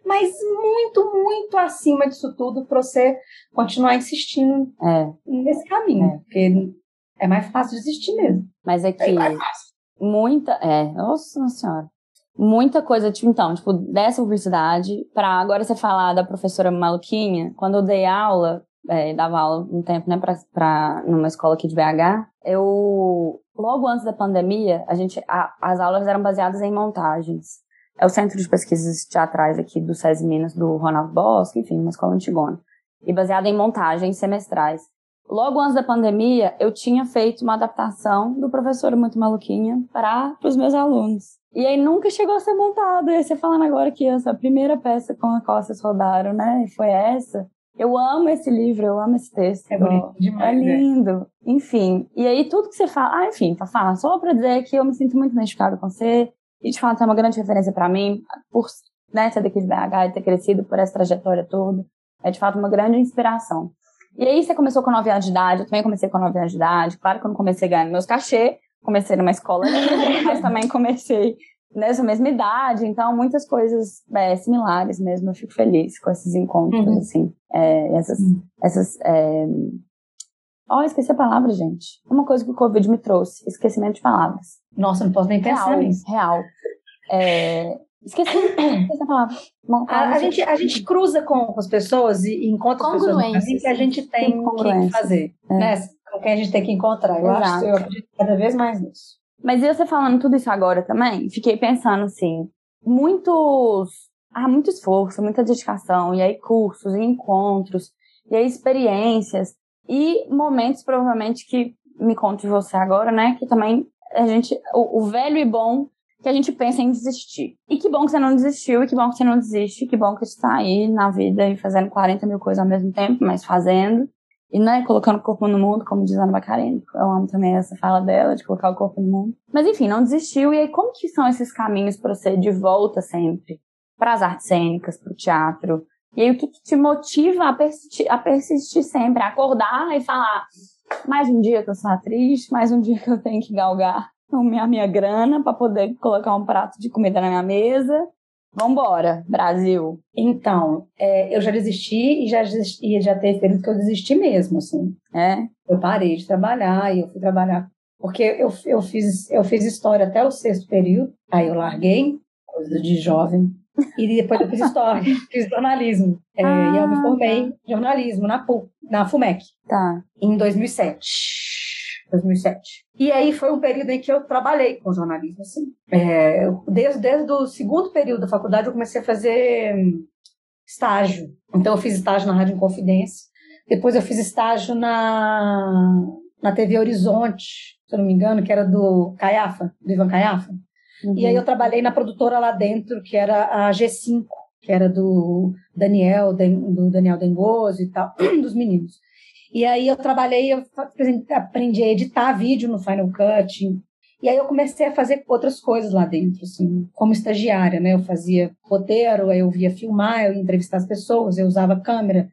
mas muito, muito acima disso tudo para você continuar insistindo É, nesse caminho. É. Porque é mais fácil desistir mesmo. mas é que É mais fácil. muita. É, nossa senhora. Muita coisa, tipo, então, tipo, dessa publicidade, pra agora você falar da professora maluquinha, quando eu dei aula, é, dava aula um tempo, né, pra, pra, numa escola aqui de BH, eu, logo antes da pandemia, a gente, a- as aulas eram baseadas em montagens. É o Centro de Pesquisas Teatrais aqui do SESI Minas, do Ronaldo Bosque, enfim, uma escola antigona. E baseada em montagens semestrais. Logo antes da pandemia, eu tinha feito uma adaptação do Professor Muito Maluquinha para os meus alunos. E aí nunca chegou a ser montado. E aí você falando agora que essa primeira peça com a qual vocês rodaram, né? E foi essa. Eu amo esse livro, eu amo esse texto. É bonito É demais. né? lindo. Enfim. E aí tudo que você fala. Ah, enfim, Fafá, só pra dizer que eu me sinto muito identificada com você. E de fato é uma grande referência pra mim, por né, ser daqui de BH e ter crescido por essa trajetória toda. É de fato uma grande inspiração. E aí você começou com 9 anos de idade, eu também comecei com 9 anos de idade. Claro que eu não comecei ganhando meus cachê, comecei numa escola mas também comecei nessa mesma idade, então muitas coisas é, similares mesmo. Eu fico feliz com esses encontros, Uhum. assim, é, essas, Uhum. essas é... Oh, esqueci a palavra, gente. Uma coisa que o Covid me trouxe, esquecimento de palavras. Nossa, não posso nem pensar Real, nisso. real. É... Esqueci, esqueci a palavra. A, a gente, a gente cruza com, com as pessoas e, encontra as pessoas Congruências, que a gente tem que fazer. É. Né? Com quem a gente tem que encontrar. Eu, acho, Exato. eu acredito cada vez mais nisso. Mas eu você falando tudo isso agora também, fiquei pensando assim, muitos, ah, muito esforço, muita dedicação, e aí cursos, e encontros, e aí experiências, e momentos provavelmente que me conte você agora, né, que também a gente, o, o velho e bom que a gente pensa em desistir. E que bom que você não desistiu, e que bom que você não desiste, que bom que você está aí na vida e fazendo 40 mil coisas ao mesmo tempo, mas fazendo. E né, colocando o corpo no mundo, como diz Ana Bacarene. Eu amo também essa fala dela, de colocar o corpo no mundo. Mas enfim, não desistiu. E aí, como que são esses caminhos para você de volta sempre? Para as artes cênicas, para o teatro? E aí, o que, que te motiva a persistir, a persistir sempre? A acordar e falar, mais um dia que eu sou atriz, mais um dia que eu tenho que galgar a minha, minha grana para poder colocar um prato de comida na minha mesa. Vambora, Brasil. Então, é, eu já desisti e já, desisti, e já teve período que eu desisti mesmo, assim. É? Eu parei de trabalhar e eu fui trabalhar. Porque eu, eu, fiz, eu fiz história até o sexto período, aí eu larguei, coisa de jovem. E depois eu fiz história, fiz jornalismo. É, e eu me Ah, formei em jornalismo na, PUC, na FUMEC, Tá. em 2007. 2007. E aí foi um período em que eu trabalhei com jornalismo, assim. É, desde, desde o segundo período da faculdade eu comecei a fazer hum, estágio. Então eu fiz estágio na Rádio Inconfidência. Depois eu fiz estágio na, na TV Horizonte, se eu não me engano, que era do Caiafa, do Ivan Caiafa. E aí eu trabalhei na produtora lá dentro, que era a G5, que era do Daniel, do Daniel Dengoso e tal, dos meninos. E aí eu trabalhei, eu aprendi a editar vídeo no Final Cut. E aí eu comecei a fazer outras coisas lá dentro, assim, como estagiária, né? Eu fazia roteiro, eu via filmar, eu ia entrevistar as pessoas, eu usava câmera.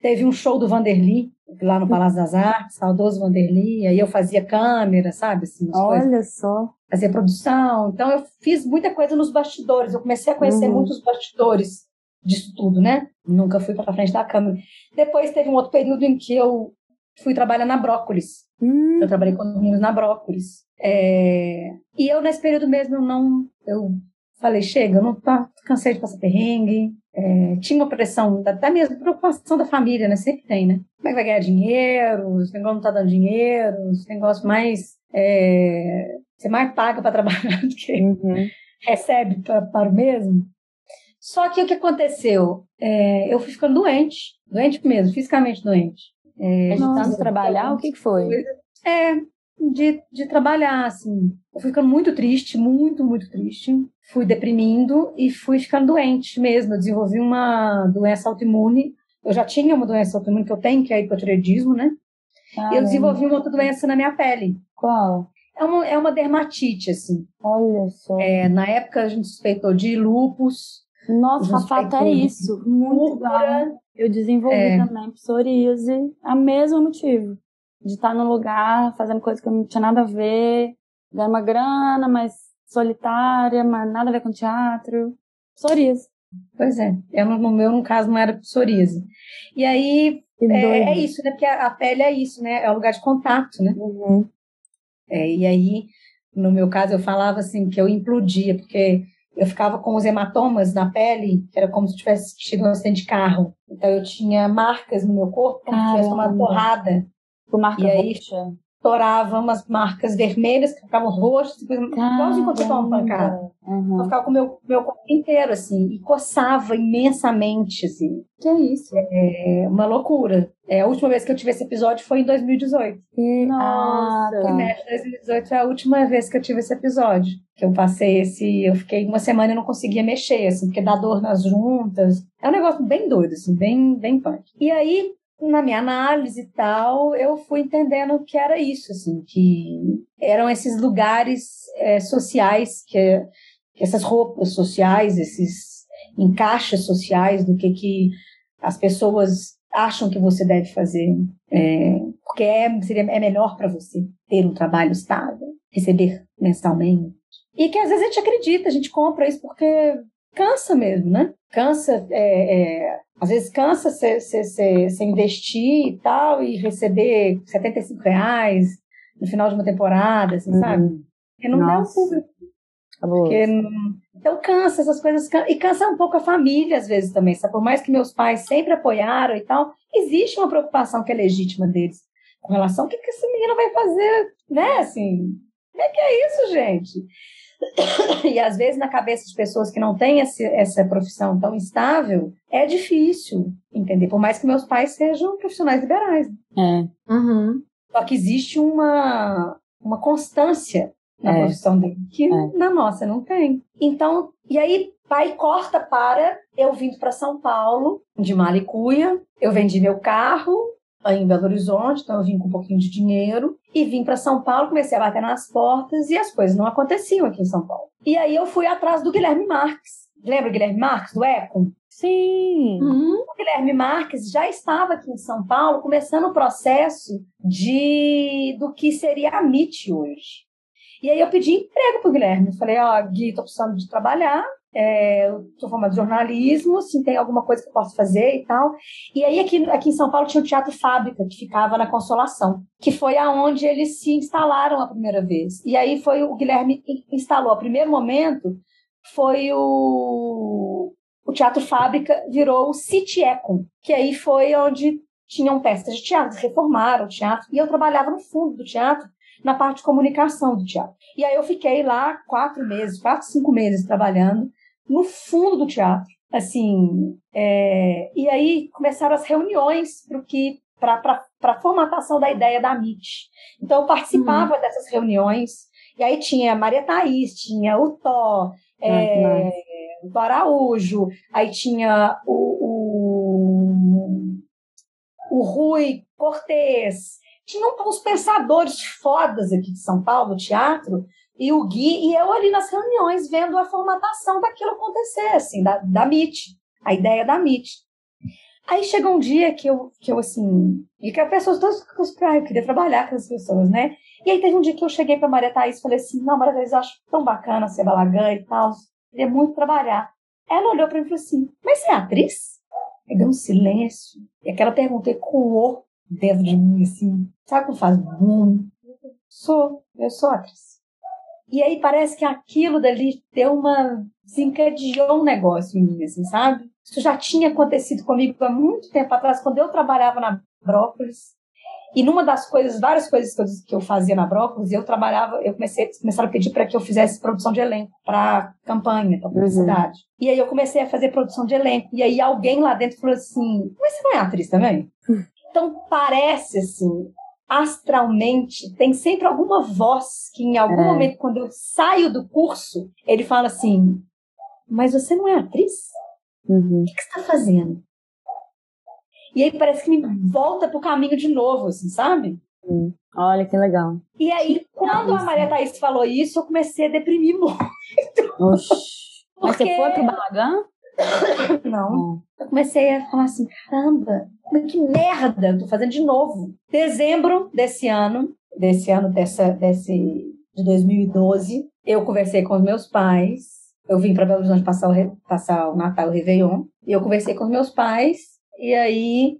Teve um show do Vanderly, lá no Palácio das Artes, saudoso Vanderly, aí eu fazia câmera, sabe? Assim, as coisas Olha só. fazia produção. Então eu fiz muita coisa nos bastidores. Eu comecei a conhecer Uhum. muitos bastidores disso tudo, né? Nunca fui para frente da câmera. Depois teve um outro período em que eu fui trabalhar na Brócolis. Hum, Eu trabalhei com os meninos na Brócolis. É, E eu nesse período mesmo eu não, eu falei chega, eu não tá, cansei de passar perrengue. É, tinha uma pressão, até mesmo preocupação da família, né? Sempre tem, né? Como é que vai ganhar dinheiro? Esse negócio não tá dando dinheiro? Esse negócio mais é, você mais paga para trabalhar do que uhum. recebe para o mesmo. Só que o que aconteceu? É, eu fui ficando doente, doente mesmo, fisicamente doente. É, de tanto trabalhar, o que, foi? É, de, de trabalhar, assim. Eu fui ficando muito triste, muito, muito triste. Fui deprimindo e fui ficando doente mesmo. Eu desenvolvi uma doença autoimune. Eu já tinha uma doença autoimune que eu tenho, que é hipotireoidismo, né? Caramba. Eu desenvolvi uma outra doença na minha pele. Qual? É uma, é uma dermatite, assim. Olha só. É, na época a gente suspeitou de lúpus. Nossa, fato é isso. Muito igual. Eu desenvolvi é. também psoríase. A mesmo motivo. De estar num lugar fazendo coisa que não tinha nada a ver. Ganhar uma grana, mas solitária, mas nada a ver com teatro. Psoríase. Pois é. Eu, no meu, no caso, não era psoríase. E aí, é, é, isso, né? Porque a, a, pele é isso, né? É o lugar de contato, né? Uhum. É, e aí, no meu caso, eu falava assim que eu implodia, porque eu ficava com os hematomas na pele, que era como se tivesse tido um acidente de carro. Então eu tinha marcas no meu corpo, como se tivesse uma porrada. Por marca e aí, roxa estourava umas marcas vermelhas que ficavam roxas, igualzinho quando você toma uma pancada. Uhum. Eu ficava com o meu, meu corpo inteiro, assim, e coçava imensamente, assim. Que é isso? É uma loucura. É, a última vez que eu tive esse episódio foi em 2018. Nossa! Ah, tá. 2018 foi a última vez que eu tive esse episódio. Que eu passei esse. Eu fiquei uma semana e não conseguia mexer, assim, porque dá dor nas juntas. É um negócio bem doido, assim, bem, bem punk. E aí, na minha análise e tal, eu fui entendendo que era isso, assim, que eram esses lugares é, sociais, que, que, essas roupas sociais, esses encaixes sociais do que, que as pessoas acham que você deve fazer, é, porque é, seria, é melhor para você ter um trabalho estável, receber mensalmente. E que às vezes a gente acredita, a gente compra isso porque cansa mesmo, né? Cansa é, é, às vezes cansa você investir e tal e receber 75 reais no final de uma temporada, assim, uhum. sabe? Porque não Nossa. dá o público. Porque não... Então cansa essas coisas. E cansa um pouco a família, às vezes, também. Sabe? Por mais que meus pais sempre apoiaram e tal, existe uma preocupação que é legítima deles com relação ao que, que essa menina vai fazer, né? Assim, como é que é isso, gente? E às vezes, na cabeça de pessoas que não têm esse, essa profissão tão estável, é difícil entender, por mais que meus pais sejam profissionais liberais. É. Uhum. Só que existe uma, uma constância na é. profissão dele, que é. na nossa não tem. Então, e aí, pai corta para eu vindo para São Paulo, de Malicuia, eu vendi meu carro, em Belo Horizonte, então eu vim com um pouquinho de dinheiro e vim para São Paulo, comecei a bater nas portas e as coisas não aconteciam aqui em São Paulo. E aí eu fui atrás do Guilherme Marques. Lembra o Guilherme Marques, do Eco? Sim. Uhum. O Guilherme Marques já estava aqui em São Paulo, começando o processo de do que seria a MIT hoje. E aí eu pedi emprego para o Guilherme. Falei, ó, oh, Gui, tô precisando de trabalhar, é, eu sou formada jornalismo, se tem alguma coisa que eu posso fazer e tal. E aí aqui, aqui em São Paulo tinha o Teatro Fábrica, que ficava na Consolação, que foi aonde eles se instalaram a primeira vez. E aí foi o Guilherme instalou. O primeiro momento foi o, o Teatro Fábrica virou o City Econ, que aí foi onde tinham peças de teatro, reformaram o teatro, e eu trabalhava no fundo do teatro, na parte de comunicação do teatro. E aí eu fiquei lá quatro meses, quatro, cinco meses trabalhando, no fundo do teatro. Assim, é... e aí começaram as reuniões para que para a formatação da ideia da MIT. Então, eu participava uhum. dessas reuniões, e aí tinha Maria Thaís, tinha o Tó, é, o Tó Araújo, aí tinha o, o, o Rui Cortez, tinham uns pensadores fodas aqui de São Paulo, teatro, e o Gui, e eu ali nas reuniões, vendo a formatação daquilo acontecer, assim, da, da MIT, a ideia da MIT. Aí chegou um dia que eu, que eu assim, e que as pessoas todas, ah, eu queria trabalhar com as pessoas, né? E aí teve um dia que eu cheguei para Maria Thaís e falei assim, não, Maria Thaís, eu acho tão bacana ser balagã e tal, queria muito trabalhar. Ela olhou para mim e falou assim, mas você é atriz? Aí deu um silêncio, e aquela pergunta ecoou dentro de mim, assim, sabe quando faz bum? Sou, eu sou atriz. E aí parece que aquilo dali deu uma. desencadeou um negócio em mim, assim, sabe? Isso já tinha acontecido comigo há muito tempo atrás, quando eu trabalhava na Brócolis. E numa das coisas, várias coisas que eu, que eu fazia na Brócolis, eu trabalhava, eu comecei começaram a pedir para que eu fizesse produção de elenco para campanha, para publicidade. Uhum. E aí eu comecei a fazer produção de elenco. E aí alguém lá dentro falou assim: Mas você não é atriz também? Uhum. Então parece assim, astralmente, tem sempre alguma voz que em algum é. momento, quando eu saio do curso, ele fala assim: Mas você não é atriz? Uhum. O que, que você está fazendo? E aí parece que me volta pro caminho de novo, assim, sabe? Hum, olha que legal. E aí, quando a Maria Thaís falou isso, eu comecei a deprimir muito. Oxi. Mas você foi pro Balagã? Não. Hum. Eu comecei a falar assim, caramba, que merda, eu tô fazendo de novo. Dezembro desse ano, desse ano, dessa, desse, de 2012, eu conversei com os meus pais. Eu vim para Belo Horizonte passar o, passar o Natal, o Réveillon. E eu conversei com os meus pais e aí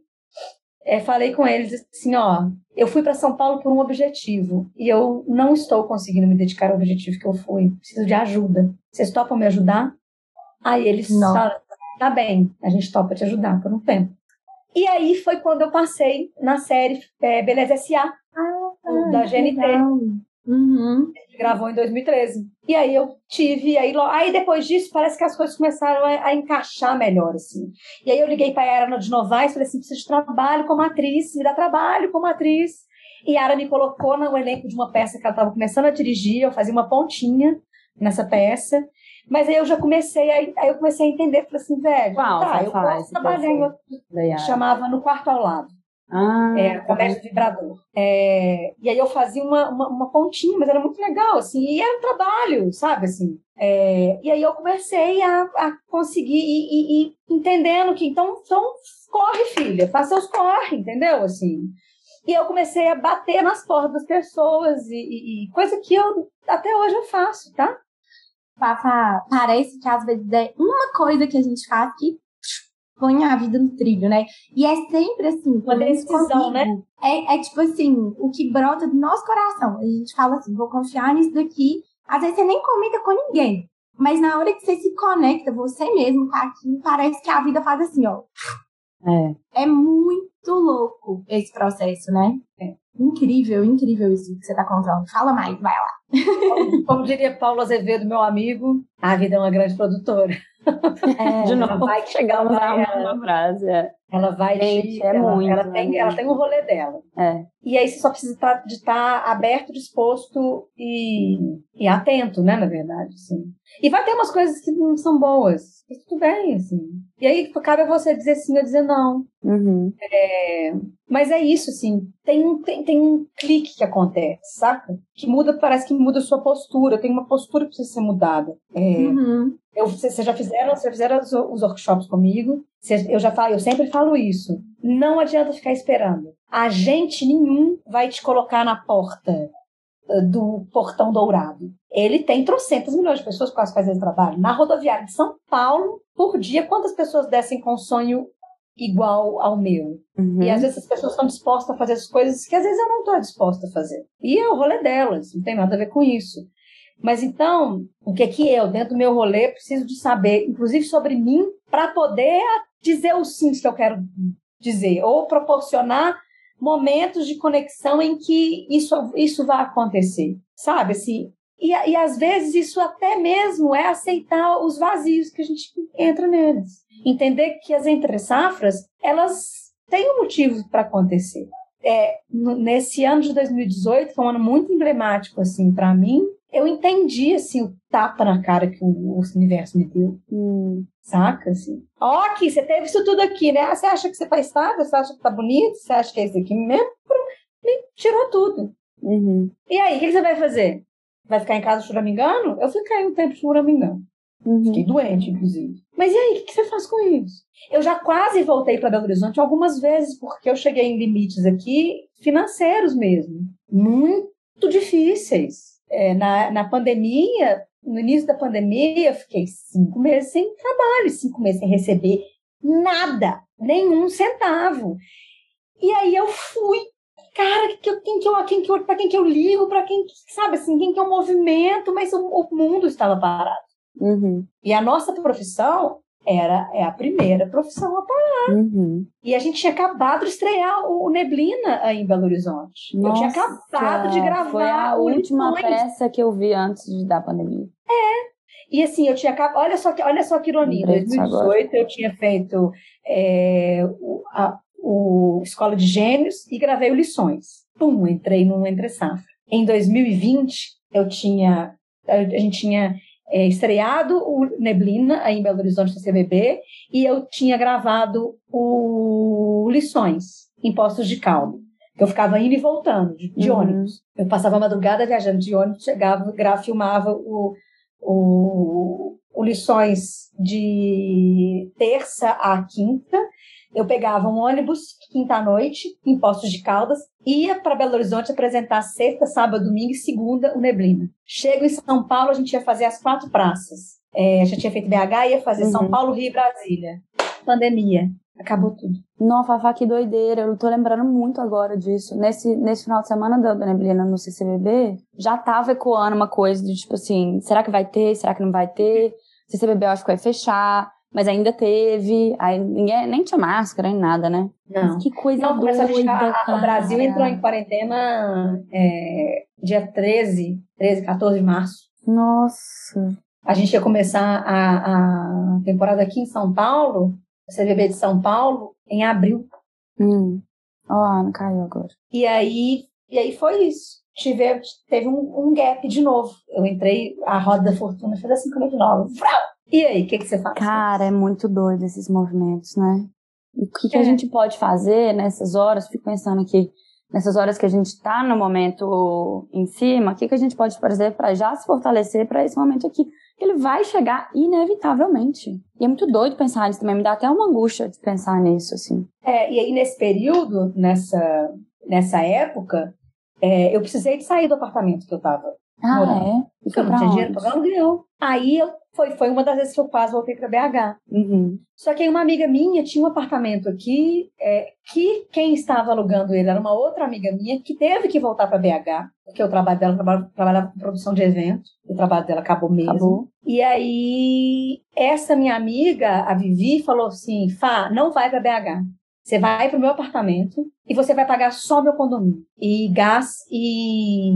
é, falei com eles assim, ó, eu fui para São Paulo por um objetivo e eu não estou conseguindo me dedicar ao objetivo que eu fui. Preciso de ajuda. Vocês topam me ajudar? Aí eles falaram, tá bem, a gente topa te ajudar por um tempo. E aí foi quando eu passei na série é, Beleza S.A. Ah, da GNT. Uhum. A gente gravou em 2013. E aí eu tive, aí, aí depois disso parece que as coisas começaram a, a encaixar melhor, assim. E aí eu liguei para a Yara de Novaes, falei assim, preciso de trabalho como atriz, me dá trabalho como atriz. E a Yara me colocou no elenco de uma peça que ela estava começando a dirigir, eu fazia uma pontinha nessa peça. Mas aí eu já comecei, aí, aí eu comecei a entender, falei assim, velho, Qual tá, eu posso trabalhar outro, chamava No Quarto ao Lado. Ah, é, comédia vibrador. É, e aí eu fazia uma, uma, uma, pontinha, mas era muito legal, assim, e era um trabalho, sabe, assim. É, e aí eu comecei a, a conseguir e, e, e, entendendo que, então, então, corre, filha, faça os corre, entendeu, assim. E eu comecei a bater nas portas das pessoas, e, e coisa que eu, até hoje eu faço, tá? Faça, parece que às vezes é uma coisa que a gente faz que põe a vida no trilho, né? E é sempre assim. Uma decisão, né? É, é tipo assim, o que brota do nosso coração. A gente fala assim, vou confiar nisso daqui. Às vezes você nem comenta com ninguém. Mas na hora que você se conecta, você mesmo com aquilo, parece que a vida faz assim, ó. É. É muito louco esse processo, né? É. Incrível, incrível isso que você tá contando. Fala mais, vai lá. Como, diria Paulo Azevedo, meu amigo, a vida é uma grande produtora. É, de novo, vai chegamos a uma frase. É. Ela vai Gente, é ela, muito, ela, tem, ela tem um rolê dela. É. E aí você só precisa tá, de estar tá aberto, disposto e, e atento, né, na verdade. Assim. E vai ter umas coisas que não são boas. E tudo bem, assim. E aí cabe a você dizer sim ou dizer não. Uhum. É, mas é isso, assim. Tem, tem, tem um clique que acontece, saca? Que muda, parece que muda a sua postura. Tem uma postura que precisa ser mudada. É, uhum. Eu, vocês já fizeram, vocês já fizeram os, os workshops comigo. Eu já falo, eu sempre falo isso. Não adianta ficar esperando. Agente nenhum vai te colocar na porta eh, do portão dourado. Ele tem trocentas milhões de pessoas com as quais ele trabalha. Na rodoviária de São Paulo, por dia, quantas pessoas descem com sonho igual ao meu? Uhum. E às vezes as pessoas estão dispostas a fazer as coisas que às vezes eu não estou disposta a fazer. E é o rolê delas, não tem nada a ver com isso. Mas então, o que é que eu, dentro do meu rolê, preciso de saber, inclusive sobre mim, para poder dizer os sims que eu quero dizer, ou proporcionar momentos de conexão em que isso, isso vai acontecer, sabe? Assim, e, e às vezes isso até mesmo é aceitar os vazios que a gente entra neles. Entender que as entre-safras, elas têm um motivo para acontecer. É, nesse ano de 2018 foi um ano muito emblemático assim para mim eu entendi, assim, o tapa na cara que o, universo me deu. Hum. Saca, assim? Ó, aqui, você teve isso tudo aqui, né? Você acha que você tá estável? Você acha que tá bonito? Você acha que é isso aqui mesmo? Me tirou tudo. Uhum. E aí, o que você vai fazer? Vai ficar em casa choramingando? Eu fiquei um tempo choramingando. Uhum. Fiquei doente, inclusive. Mas e aí, o que você faz com isso? Eu já quase voltei para Belo Horizonte algumas vezes, porque eu cheguei em limites aqui financeiros mesmo. Muito difíceis é, na, na pandemia, no início da pandemia, eu fiquei cinco meses sem trabalho, cinco meses sem receber nada, nenhum centavo. E aí eu fui, cara, que eu, quem que eu, quem que eu, para quem que eu ligo, para quem, sabe assim, quem que é o movimento, mas o, o mundo estava parado. Uhum. E a nossa profissão era é a primeira profissão a parar. Uhum. E a gente tinha acabado de estrear o Neblina aí em Belo Horizonte. eu tinha Nossa, acabado de gravar Foi a o última Lições. peça que eu vi antes de dar pandemia. E assim, eu tinha acabado. Olha só que, olha só que ironia. Em Lembrei disso 2018 eu tinha feito é, o, a, o Escola de Gênios e gravei o Lições. Pum, entrei num Entre Safra. Em 2020, eu tinha. A gente tinha é, estreado o Neblina aí em Belo Horizonte no CBB e eu tinha gravado o Lições em Postos de Caldo. Eu ficava indo e voltando de, de Uhum. ônibus. Eu passava a madrugada viajando de ônibus, chegava, filmava o, o, o Lições de terça a quinta. Eu pegava um ônibus quinta à noite, em Postos de Caldas, ia para Belo Horizonte apresentar sexta, sábado, domingo e segunda o Neblina. Chego em São Paulo, a gente ia fazer as quatro praças. É, já tinha feito BH, ia fazer São Uhum. Paulo, Rio e Brasília. Pandemia. Acabou tudo. Nossa, Fafá, que doideira. Eu tô lembrando muito agora disso. Nesse, nesse final de semana da da Neblina no CCBB, já tava ecoando uma coisa de tipo assim: será que vai ter? Será que não vai ter? CCBB eu acho que vai fechar, mas ainda teve. Aí ninguém nem tinha máscara nem nada, né? Não. Que coisa Não, começou a doida. ficar, cara. o Brasil entrou em quarentena é, dia 13, 13, 14 de março. Nossa. A gente ia começar a, a temporada aqui em São Paulo, o CBB de São Paulo, em abril. Hum. Ó, a Ana caiu agora. E aí, e aí foi isso. Tive, teve um, um gap de novo. Eu entrei, a roda da fortuna fez assim comigo de novo. Vrau! E aí, o que, que você faz? Cara, é muito doido esses movimentos, né? O que, que É. a gente pode fazer nessas horas? Fico pensando aqui, nessas horas que a gente tá no momento em cima, o que, que a gente pode fazer para já se fortalecer para esse momento aqui? Ele vai chegar inevitavelmente. E é muito doido pensar nisso também, me dá até uma angústia de pensar nisso, assim. É, e aí, nesse período, nessa, nessa época, é, eu precisei de sair do apartamento que eu tava. Ah, Morando. é? E Porque eu não tinha dinheiro onde? pra pagar aluguel. Aí eu, foi, foi uma das vezes que eu quase voltei para BH. Uhum. Só que aí uma amiga minha tinha um apartamento aqui, é, que quem estava alugando ele era uma outra amiga minha que teve que voltar para BH, porque o trabalho dela trabalhava, trabalhava com produção de eventos, o trabalho dela acabou mesmo. Acabou. E aí, essa minha amiga, a Vivi, falou assim: Fá, não vai para BH. Você vai para o meu apartamento e você vai pagar só meu condomínio. E gás e,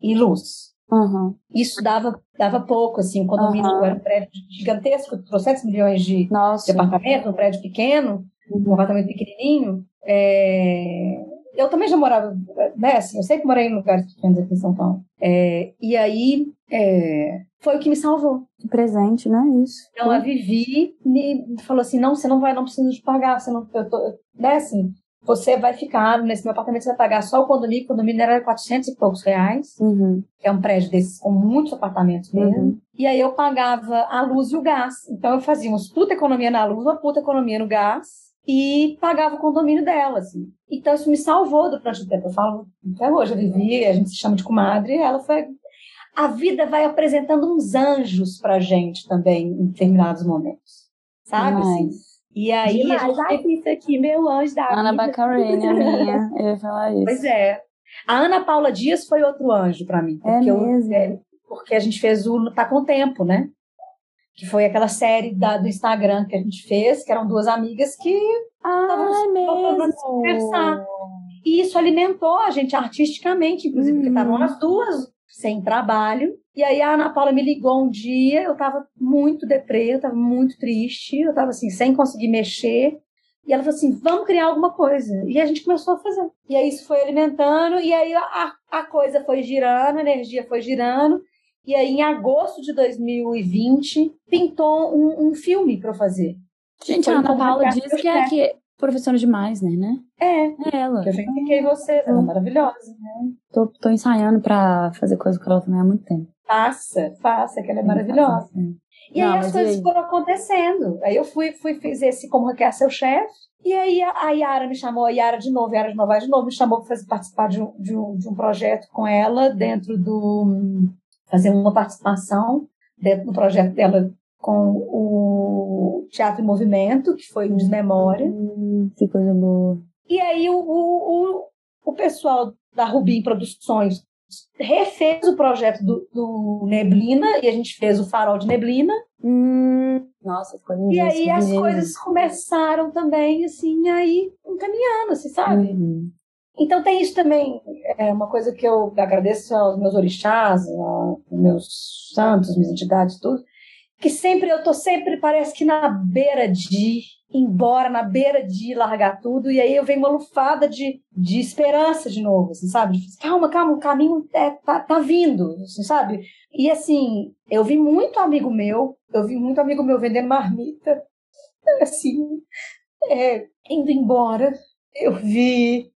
e luz. Uhum. Isso dava, dava pouco, assim. O condomínio Aham. era um prédio gigantesco, 300 milhões de, de Nossa. apartamento, um prédio pequeno, um apartamento pequenininho. É, Eu também já morava, né? Assim, eu sempre morei em lugares pequenos aqui em São Paulo. É, E aí é, foi o que me salvou. Que presente, né? Isso. Então a Vivi me falou assim: não, você não vai, não precisa de pagar, você não, eu tô, né? Assim, você vai ficar nesse meu apartamento, você vai pagar só o condomínio. O condomínio era 400 e poucos reais, Uhum. que é um prédio desses com muitos apartamentos mesmo. Uhum. E aí eu pagava a luz e o gás. Então eu fazia uma puta economia na luz, uma puta economia no gás e pagava o condomínio dela, assim. Então isso me salvou durante o tempo. Eu falo, até hoje eu vivi, a gente se chama de comadre, e ela foi. A vida vai apresentando uns anjos pra gente também em determinados momentos. Sabe? assim? E aí. a Demais. gente Ai, isso aqui, meu anjo da Ana vida. Bacarini, a minha. Eu ia falar isso. Pois é. A Ana Paula Dias foi outro anjo pra mim. É Porque, eu- mesmo? é, porque a gente fez o Tá com o Tempo, né? Que foi aquela série da- do Instagram que a gente fez, que eram duas amigas que. Ah, é Tava mesmo. conversar. E isso alimentou a gente artisticamente, inclusive, porque Uhum. estavam as duas sem trabalho. E aí a Ana Paula me ligou um dia, eu tava muito deprê, eu tava muito triste, eu tava assim, sem conseguir mexer. E ela falou assim: vamos criar alguma coisa. E a gente começou a fazer. E aí isso foi alimentando, e aí a, a coisa foi girando, a energia foi girando. E aí, em agosto de 2020, pintou um, um filme para eu fazer. Gente, a Ana Paula diz que é, que professora demais, né? né? É, É ela. eu já indiquei vocês, ela é maravilhosa. Tô, tô ensaiando pra fazer coisa com ela também há muito tempo. Faça, faça, que ela é maravilhosa. E Não, aí as coisas aí? foram acontecendo. Aí eu fui, fui fiz esse Como Quer Seu Chefe. E aí a, a Yara me chamou, a Yara de novo, a Yara de Novaes de novo, me chamou para fazer, participar de um, de, um, de um projeto com ela dentro do. fazer uma participação dentro do projeto dela com o Teatro em Movimento, que foi o Desmemória. Hum, que coisa boa. E aí o, o, o, pessoal da Rubim Produções refez o projeto do, do, Neblina e a gente fez o farol de Neblina. Hum, nossa, ficou lindíssimo. E aí as coisas começaram também, assim, aí encaminhando, assim, sabe? Uhum. Então tem isso também, é uma coisa que eu agradeço aos meus orixás, aos meus santos, minhas entidades, tudo, que sempre eu tô sempre, parece que na beira de embora na beira de largar tudo, e aí eu venho uma lufada de, de esperança de novo, assim, sabe? Calma, calma, o caminho é, tá, tá vindo, assim, sabe? E assim, eu vi muito amigo meu, eu vi muito amigo meu vendendo marmita, assim, é, indo embora. Eu vi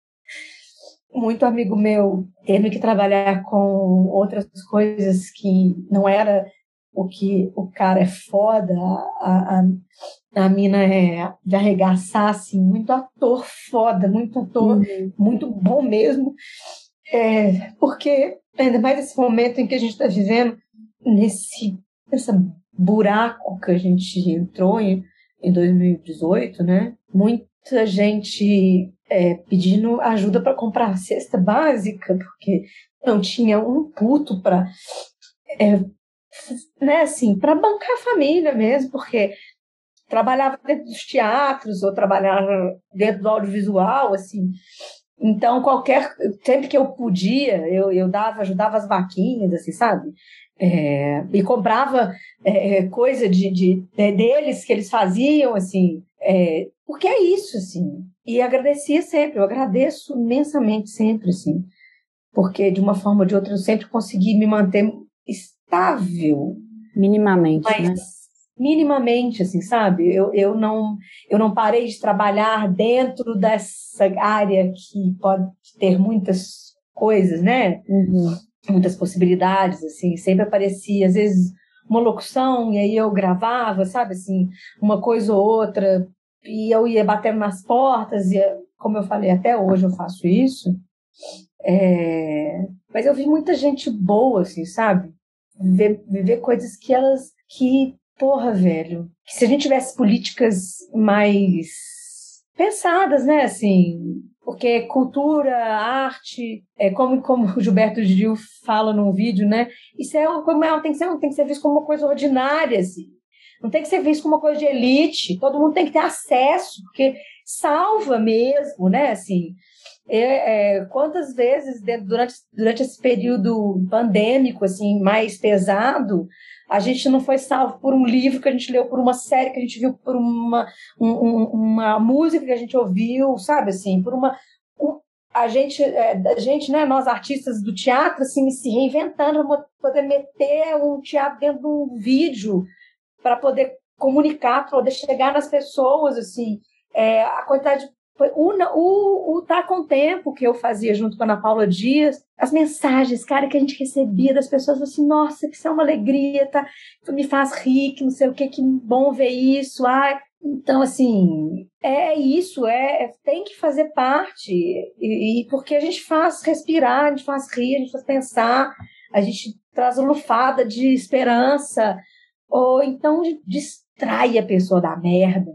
muito amigo meu tendo que trabalhar com outras coisas que não era o que o cara é foda, a, a, a mina é de arregaçar, assim, muito ator foda, muito ator, uhum. muito bom mesmo. É, porque, ainda mais nesse momento em que a gente está vivendo, nesse essa buraco que a gente entrou em, em 2018, né? Muita gente é, pedindo ajuda para comprar cesta básica, porque não tinha um puto para é, né, assim, para bancar a família mesmo, porque trabalhava dentro dos teatros ou trabalhava dentro do audiovisual, assim. Então, qualquer sempre que eu podia, eu, eu dava, ajudava as vaquinhas, assim, sabe? É, e comprava é, é coisa de, de, de, deles que eles faziam, assim, é, porque é isso, assim. E agradecia sempre, eu agradeço imensamente sempre, assim, porque de uma forma ou de outra eu sempre consegui me manter estável. Minimamente, mas, né? minimamente, assim, sabe? Eu, eu, não, eu não parei de trabalhar dentro dessa área que pode ter muitas coisas, né? Uhum. Muitas possibilidades, assim. Sempre aparecia, às vezes, uma locução, e aí eu gravava, sabe, assim, uma coisa ou outra, e eu ia batendo nas portas, e como eu falei, até hoje eu faço isso. É... Mas eu vi muita gente boa, assim, sabe? Viver, viver coisas que elas, que porra, velho, que se a gente tivesse políticas mais pensadas, né, assim, porque cultura, arte, é como, como o Gilberto Gil fala num vídeo, né, isso é uma, tem que ser, tem que ser visto como uma coisa ordinária, assim, não tem que ser visto como uma coisa de elite, todo mundo tem que ter acesso, porque salva mesmo, né, assim, é, é, quantas vezes durante, durante esse período pandêmico, assim, mais pesado, a gente não foi salvo por um livro que a gente leu, por uma série que a gente viu, por uma, um, uma música que a gente ouviu, sabe assim, por uma. Um, a gente, é, a gente, né, nós artistas do teatro, assim, se reinventando para poder meter um teatro dentro de um vídeo, para poder comunicar, para poder chegar nas pessoas, assim. É, a quantidade foi o, o, o Tá Com Tempo que eu fazia junto com a Ana Paula Dias, as mensagens, cara, que a gente recebia das pessoas, assim, nossa, que isso é uma alegria, tá? Me faz rir, que não sei o que, que bom ver isso, ai. Então, assim, é isso, é tem que fazer parte, e, e porque a gente faz respirar, a gente faz rir, a gente faz pensar, a gente traz uma lufada de esperança, ou então distrai a pessoa da merda,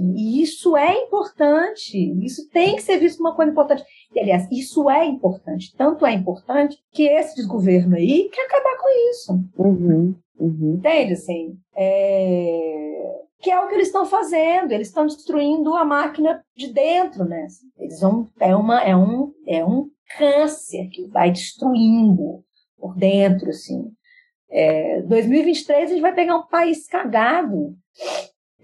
e isso é importante, isso tem que ser visto como uma coisa importante. E, aliás, isso é importante, tanto é importante que esse desgoverno aí quer acabar com isso. Uhum, uhum. Entende? Assim, é... Que é o que eles estão fazendo, eles estão destruindo a máquina de dentro, né? Eles vão. É, uma, é, um, é um câncer que vai destruindo por dentro, assim. É, 2023 a gente vai pegar um país cagado.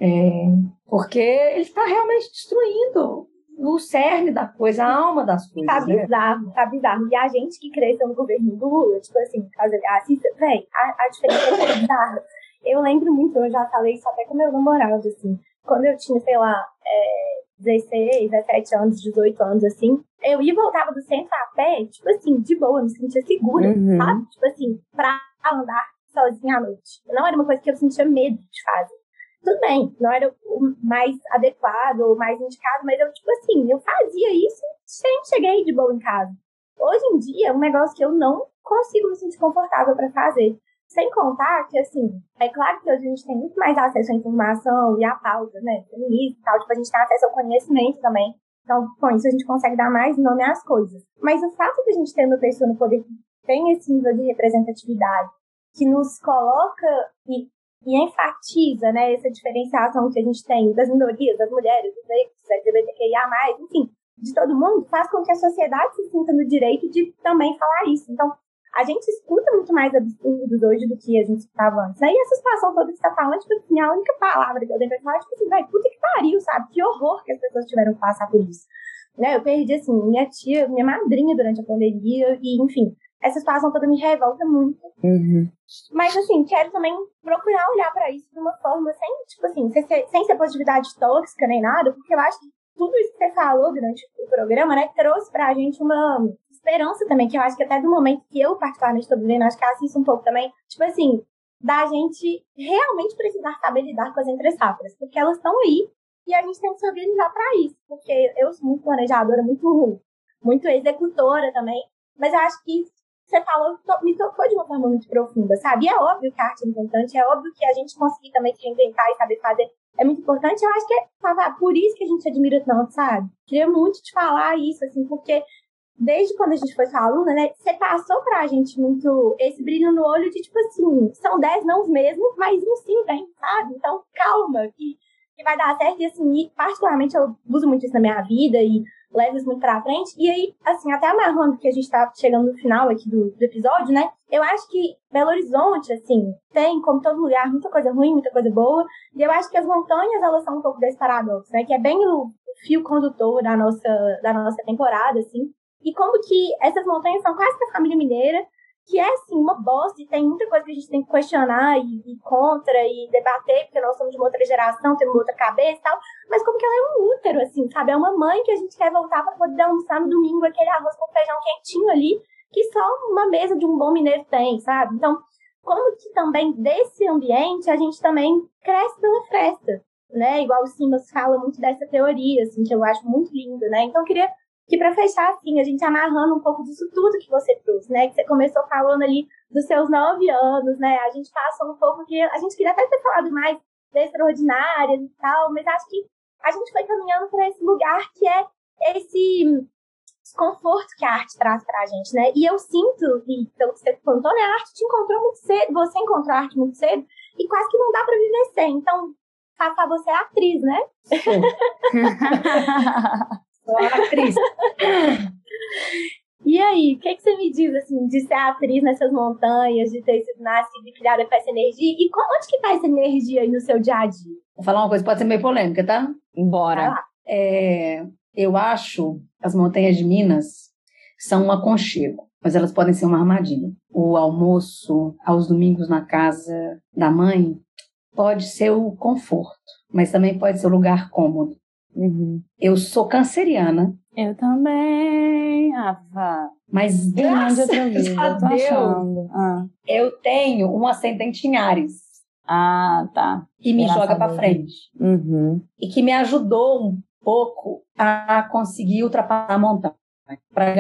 É, porque ele está realmente destruindo o cerne da coisa, a alma das coisas. Tá né? bizarro, né? tá bizarro. E a gente que cresceu no governo do Lula, tipo assim, assista, véi, a, a diferença é bizarra. Eu lembro muito, eu já falei isso até com meu namorado, assim, quando eu tinha, sei lá, é, 16, 17 anos, 18 anos, assim, eu ia e voltava do centro a pé, tipo assim, de boa, me sentia segura, uhum. sabe? Tipo assim, pra andar sozinha à noite. Não era uma coisa que eu sentia medo de fazer tudo bem, não era o mais adequado ou mais indicado, mas eu, tipo assim, eu fazia isso e sempre cheguei de boa em casa. Hoje em dia, é um negócio que eu não consigo me sentir confortável para fazer. Sem contar que, assim, é claro que hoje a gente tem muito mais acesso à informação e à pauta, né, feminista e tal, tipo, a gente tem acesso ao conhecimento também. Então, com isso, a gente consegue dar mais nome às coisas. Mas o fato de a gente ter uma pessoa no poder tem esse nível de representatividade que nos coloca e, e enfatiza né, essa diferenciação que a gente tem das minorias, das mulheres, dos negros, LGBTQIA, enfim, de todo mundo, faz com que a sociedade se sinta no direito de também falar isso. Então, a gente escuta muito mais absurdos hoje do que a gente escutava antes. Aí essa situação toda que você tá falando, tipo assim, a única palavra que eu pra falar tipo assim, vai, puta que pariu, sabe? Que horror que as pessoas tiveram que passar por isso. Né? Eu perdi, assim, minha tia, minha madrinha durante a pandemia, e enfim, essa situação toda me revolta muito. Uhum. Mas, assim, quero também procurar olhar para isso de uma forma sem, tipo assim, sem ser, sem ser positividade tóxica nem nada, porque eu acho que tudo isso que você falou durante o programa, né, trouxe pra gente uma esperança também, que eu acho que até do momento que eu particularmente estou vivendo, acho que assisto um pouco também, tipo assim, da gente realmente precisar saber lidar com as entre safras, porque elas estão aí e a gente tem que se organizar para isso, porque eu sou muito planejadora, muito ruim, muito executora também, mas eu acho que você falou me tocou de uma forma muito profunda, sabe? E é óbvio que a arte é importante, é óbvio que a gente conseguir também se reinventar e saber fazer é muito importante. Eu acho que é por isso que a gente admira tanto, sabe? Queria muito te falar isso, assim, porque desde quando a gente foi sua aluna, né, você passou pra gente muito esse brilho no olho de, tipo assim, são dez não os mesmos, mas um sim vem, sabe? Então, calma, que, que vai dar certo. E, assim, e, particularmente, eu uso muito isso na minha vida e isso muito pra frente. E aí, assim, até amarrando que a gente tá chegando no final aqui do, do episódio, né, eu acho que Belo Horizonte, assim, tem, como todo lugar, muita coisa ruim, muita coisa boa. E eu acho que as montanhas, elas são um pouco desse paradoxo, né, que é bem o fio condutor da nossa, da nossa temporada, assim e como que essas montanhas são quase que a família mineira, que é, assim, uma bosta e tem muita coisa que a gente tem que questionar e, e contra e debater, porque nós somos de uma outra geração, temos outra cabeça e tal, mas como que ela é um útero, assim, sabe? É uma mãe que a gente quer voltar para poder almoçar no domingo aquele arroz com feijão quentinho ali, que só uma mesa de um bom mineiro tem, sabe? Então, como que também desse ambiente a gente também cresce pela fresta, né? Igual o Simas fala muito dessa teoria, assim, que eu acho muito linda, né? Então, eu queria que para fechar, assim, a gente amarrando um pouco disso tudo que você trouxe, né? Que você começou falando ali dos seus nove anos, né? A gente passou um pouco que a gente queria até ter falado mais da extraordinária e tal, mas acho que a gente foi caminhando para esse lugar que é esse desconforto que a arte traz pra gente, né? E eu sinto, e pelo que você contou, né? A arte te encontrou muito cedo, você encontrou a arte muito cedo, e quase que não dá para viver sem. Então, faça você é atriz, né? Sou atriz. E aí, o que, que você me diz, assim, de ser atriz nessas montanhas, de ter sido nascido e criada com essa energia? E como, onde que tá essa energia aí no seu dia a dia? Vou falar uma coisa, pode ser meio polêmica, tá? Bora. É, eu acho as montanhas de Minas são um aconchego, mas elas podem ser uma armadilha. O almoço aos domingos na casa da mãe pode ser o conforto, mas também pode ser o lugar cômodo. Uhum. Eu sou canceriana. Eu também, Rafa. Mas graças a Deus, ah. eu tenho um ascendente em Ares. Ah, tá. Que me joga para frente. Uhum. E que me ajudou um pouco a conseguir ultrapassar a montanha. Para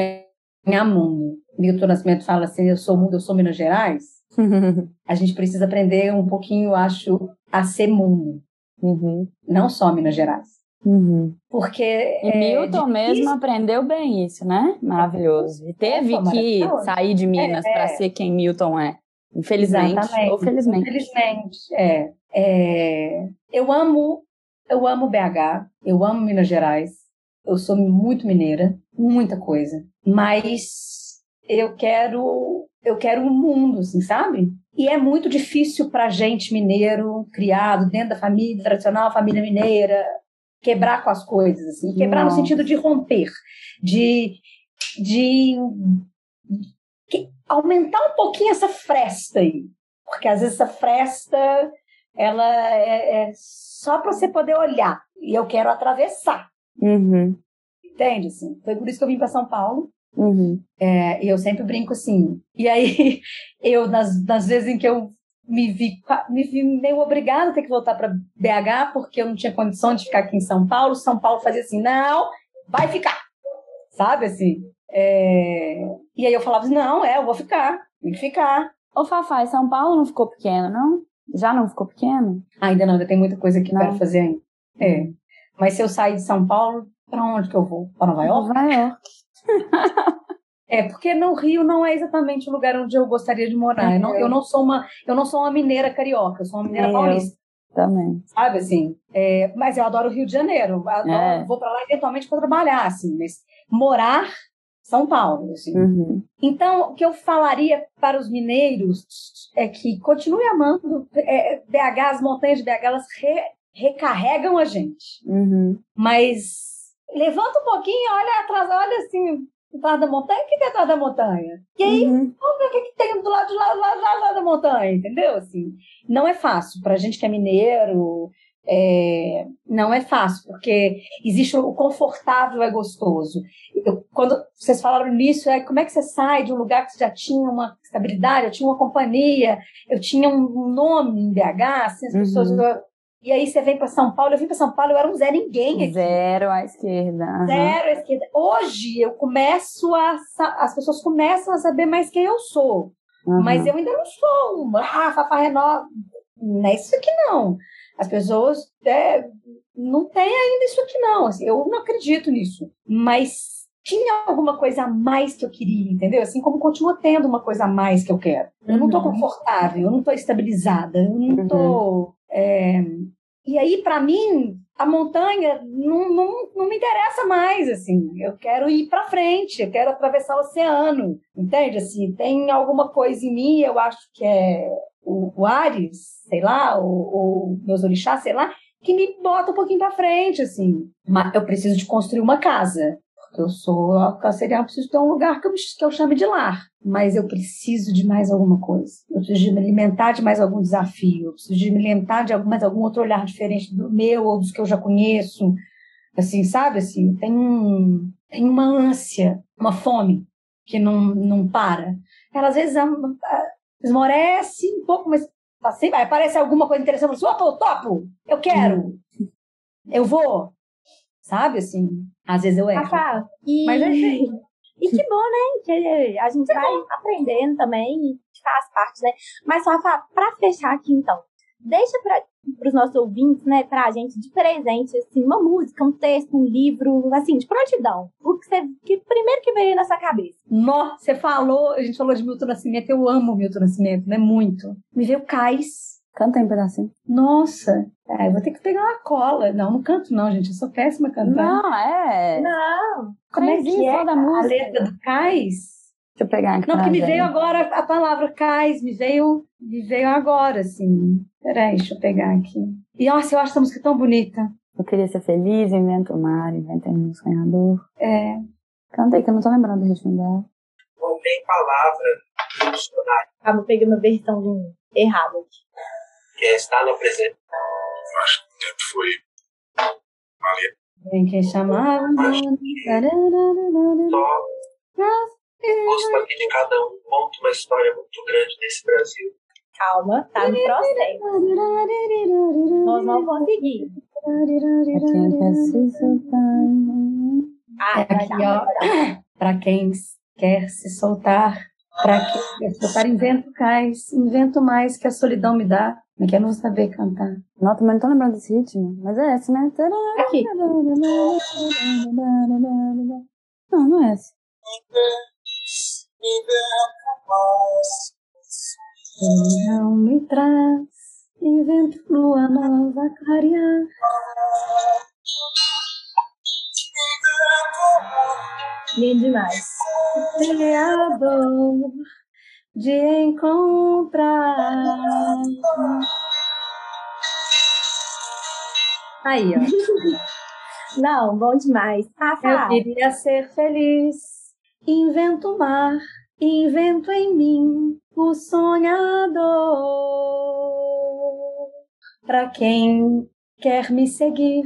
ganhar mundo. Milton Nascimento fala assim, eu sou mundo, eu sou Minas Gerais. a gente precisa aprender um pouquinho, acho, a ser mundo. Uhum. Não só Minas Gerais. Uhum. Porque. E é, Milton mesmo aprendeu bem isso, né? Maravilhoso. E teve Opa, que sair de Minas é, para ser quem Milton é. Infelizmente. Exatamente. Ou felizmente. Infelizmente, é. é. Eu amo. Eu amo BH, eu amo Minas Gerais, eu sou muito mineira, muita coisa. Mas eu quero. Eu quero um mundo, assim, sabe? E é muito difícil para gente mineiro, criado dentro da família tradicional, família mineira, quebrar com as coisas, assim, quebrar Nossa. no sentido de romper, de, de, de aumentar um pouquinho essa fresta aí, porque às vezes essa fresta ela é, é só para você poder olhar e eu quero atravessar, uhum. entende? Assim, foi por isso que eu vim para São Paulo. Uhum. É, e eu sempre brinco assim. E aí, eu, nas, nas vezes em que eu me vi, me vi meio obrigada a ter que voltar para BH, porque eu não tinha condição de ficar aqui em São Paulo. São Paulo fazia assim, não, vai ficar. Sabe assim? É... E aí eu falava assim, não, é, eu vou ficar, tem que ficar. Ô, Fafá, São Paulo não ficou pequeno, não? Já não ficou pequeno? Ainda não, ainda tem muita coisa que eu quero fazer ainda. É. Mas se eu sair de São Paulo, para onde que eu vou? Para Nova York? Nova York. É, porque no Rio não é exatamente o lugar onde eu gostaria de morar. Eu, não, eu não sou uma, eu não sou uma mineira carioca, eu sou uma mineira É, paulista. Também. Sabe assim? É, mas eu adoro o Rio de Janeiro. Adoro, É. Vou para lá eventualmente para trabalhar, assim, mas morar São Paulo, assim. Uhum. Então, o que eu falaria para os mineiros é que continue amando é, BH, as montanhas de BH, elas re- recarregam a gente. Uhum. Mas levanta um pouquinho, olha atrás, olha assim, atrás da montanha, o que é atrás da montanha? E aí, Uhum. vamos ver o que, que tem do lado de lá, lá, lá, lá da montanha, entendeu? Assim, não é fácil para gente que é mineiro. é, não é fácil, porque existe o confortável é gostoso. Eu- quando vocês falaram nisso, é como é que você sai de um lugar que você já tinha uma estabilidade, eu tinha uma companhia, eu tinha um nome em BH, assim, as Uhum. pessoas. E aí você vem para São Paulo, eu vim para São Paulo, eu era um Zé Ninguém aqui. Zero à esquerda. aham. Zero à esquerda. Hoje eu começo a. As pessoas começam a saber mais quem eu sou. Aham. Mas eu ainda não sou uma. Ah, Fafá Renova. Não é isso aqui, não. As pessoas é, não têm ainda isso aqui, não. Assim, eu não acredito nisso. Mas tinha alguma coisa a mais que eu queria, entendeu? Assim como continua tendo uma coisa a mais que eu quero. Eu não estou Uhum. confortável, eu não estou estabilizada, eu não estou. É, E aí, para mim, a montanha não, não, não me interessa mais, assim. Eu quero ir para frente, eu quero atravessar o oceano, entende? Assim, tem alguma coisa em mim, eu acho que é o, o Ares, sei lá, ou, meus orixás, sei lá, que me bota um pouquinho para frente, assim. Mas eu preciso de construir uma casa. Eu sou a canceriana, eu preciso ter um lugar que eu, que eu chame de lar. Mas eu preciso de mais alguma coisa. Eu preciso de me alimentar de mais algum desafio. Eu preciso de me alimentar de mais algum outro olhar diferente do meu ou dos que eu já conheço. Assim, sabe? Assim, tem, um, tem uma ânsia, uma fome que não, não para. Ela às vezes am- ah, esmorece um pouco, mas tá aparece alguma coisa interessante. Assim, opa, eu topo! Eu quero! Eu vou! Sabe, assim? Às vezes eu erro. Rafa, e... Mas é aí. E que bom, né? Que a gente vai aprendendo também e faz parte, né? Mas, Rafa, pra fechar aqui, então, deixa para os nossos ouvintes, né, pra gente de presente, assim, uma música, um texto, um livro, assim, de prontidão. O que, você, que primeiro que veio na sua cabeça. Nó, você falou, a gente falou de Milton Nascimento, eu amo Milton Nascimento, né? Muito. Me veio Cais. Canta aí um pedacinho. Nossa, é, eu vou ter que pegar uma cola. Não, não canto não, gente, eu sou péssima cantando. Não, é. Não, Como é que Trezinho é só da a música. letra do Cais? Deixa eu pegar aqui. Não, porque me veio agora a palavra cais, me veio, me veio agora, assim. Peraí, deixa eu pegar aqui. E nossa, eu acho essa música tão bonita. Eu queria ser feliz, invento o mar, invento um sonhador. É. Canta aí, que eu não tô lembrando do ritmo dela. Não tem palavra no dicionário ah, vou pegar uma versão errada aqui. Que é estar no presente. acho que o tempo foi uma letra. Tem que chamar. Só gosto aqui de cada um. Conta uma história muito grande desse Brasil. Calma, tá no processo. Nós vamos conseguir. Pra quem quer se soltar. Ah, aqui, dar. ó. Pra quem quer se soltar, pra quem quer se soltar, invento cais, invento mais que a solidão me dá. Como é que eu não vou saber cantar? Não, também não tô lembrando desse ritmo. Mas é esse, né? Aqui. Não, não é esse. Não me traz, invento lua nova clarear. Lindo demais. Criador de encontrar. Aí, ó. Não, bom demais. Rafa, Eu queria ser feliz. Invento o mar, invento em mim o sonhador. Para quem quer me seguir,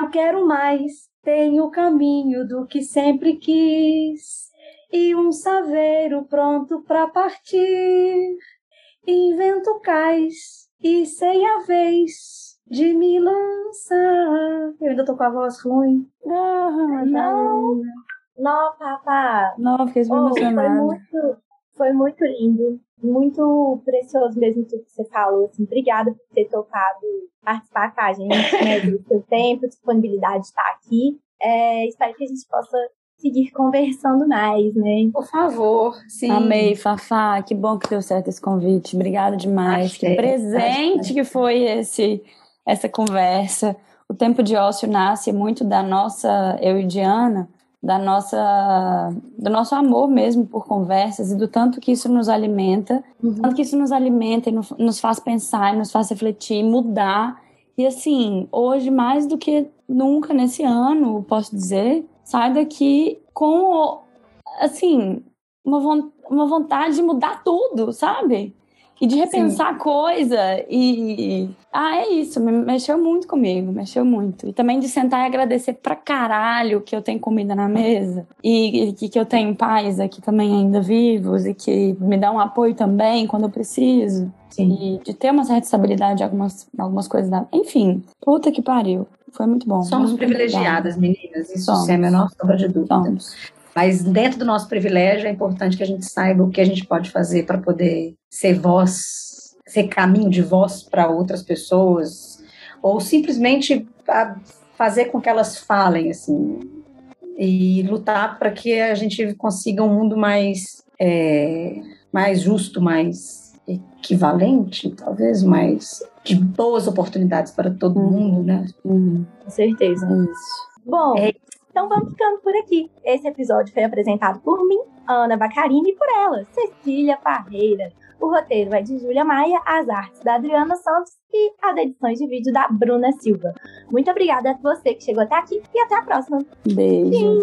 eu quero mais. Tenho o caminho do que sempre quis e um saveiro pronto para partir. Invento cais e sei a vez de me lançar. Eu ainda tô com a voz ruim. Ah, Não. não, Rafa. Não, fiquei Oh, foi, emocionada. muito, foi muito lindo. Muito precioso mesmo tudo que você falou. Assim, obrigada por ter topado participar com a gente, né, do seu tempo, disponibilidade de estar aqui. É, espero que a gente possa seguir conversando mais, né? Por favor, sim. Amei, Fafá. Que bom que deu certo esse convite. Obrigada demais. Acho que presente acho que foi esse essa conversa. O tempo de ócio nasce muito da nossa, eu e Diana, da nossa, do nosso amor mesmo por conversas e do tanto que isso nos alimenta, Uhum. tanto que isso nos alimenta e no- nos faz pensar, e nos faz refletir, mudar. E assim, hoje mais do que nunca nesse ano, posso dizer, sai daqui com assim, uma, uma vontade de mudar tudo, sabe? E de repensar coisa e ah, é isso, me- mexeu muito comigo, mexeu muito. E também de sentar e agradecer pra caralho que eu tenho comida na mesa e, e que, eu tenho pais aqui também ainda vivos e que me dá um apoio também quando eu preciso. Sim. E de ter uma certa estabilidade em algumas, algumas coisas. Da... Enfim, puta que pariu. Foi muito bom. Somos muito privilegiadas, meninas. Isso Somos. sem a menor sombra de dúvida. Somos. Mas dentro do nosso privilégio é importante que a gente saiba o que a gente pode fazer para poder ser voz, ser caminho de voz para outras pessoas, ou simplesmente fazer com que elas falem, assim, e lutar para que a gente consiga um mundo mais, é, mais justo, mais equivalente, talvez, mais de boas oportunidades para todo Uhum. mundo, né? Uhum, Com certeza. é isso. Bom, É. então vamos ficando por aqui. Esse episódio foi apresentado por mim, Ana Bacarini, e por ela, Cecília Parreira. O roteiro é de Júlia Maia, as artes da Adriana Santos e as edições de vídeo da Bruna Silva. Muito obrigada a você que chegou até aqui e até a próxima. Beijos.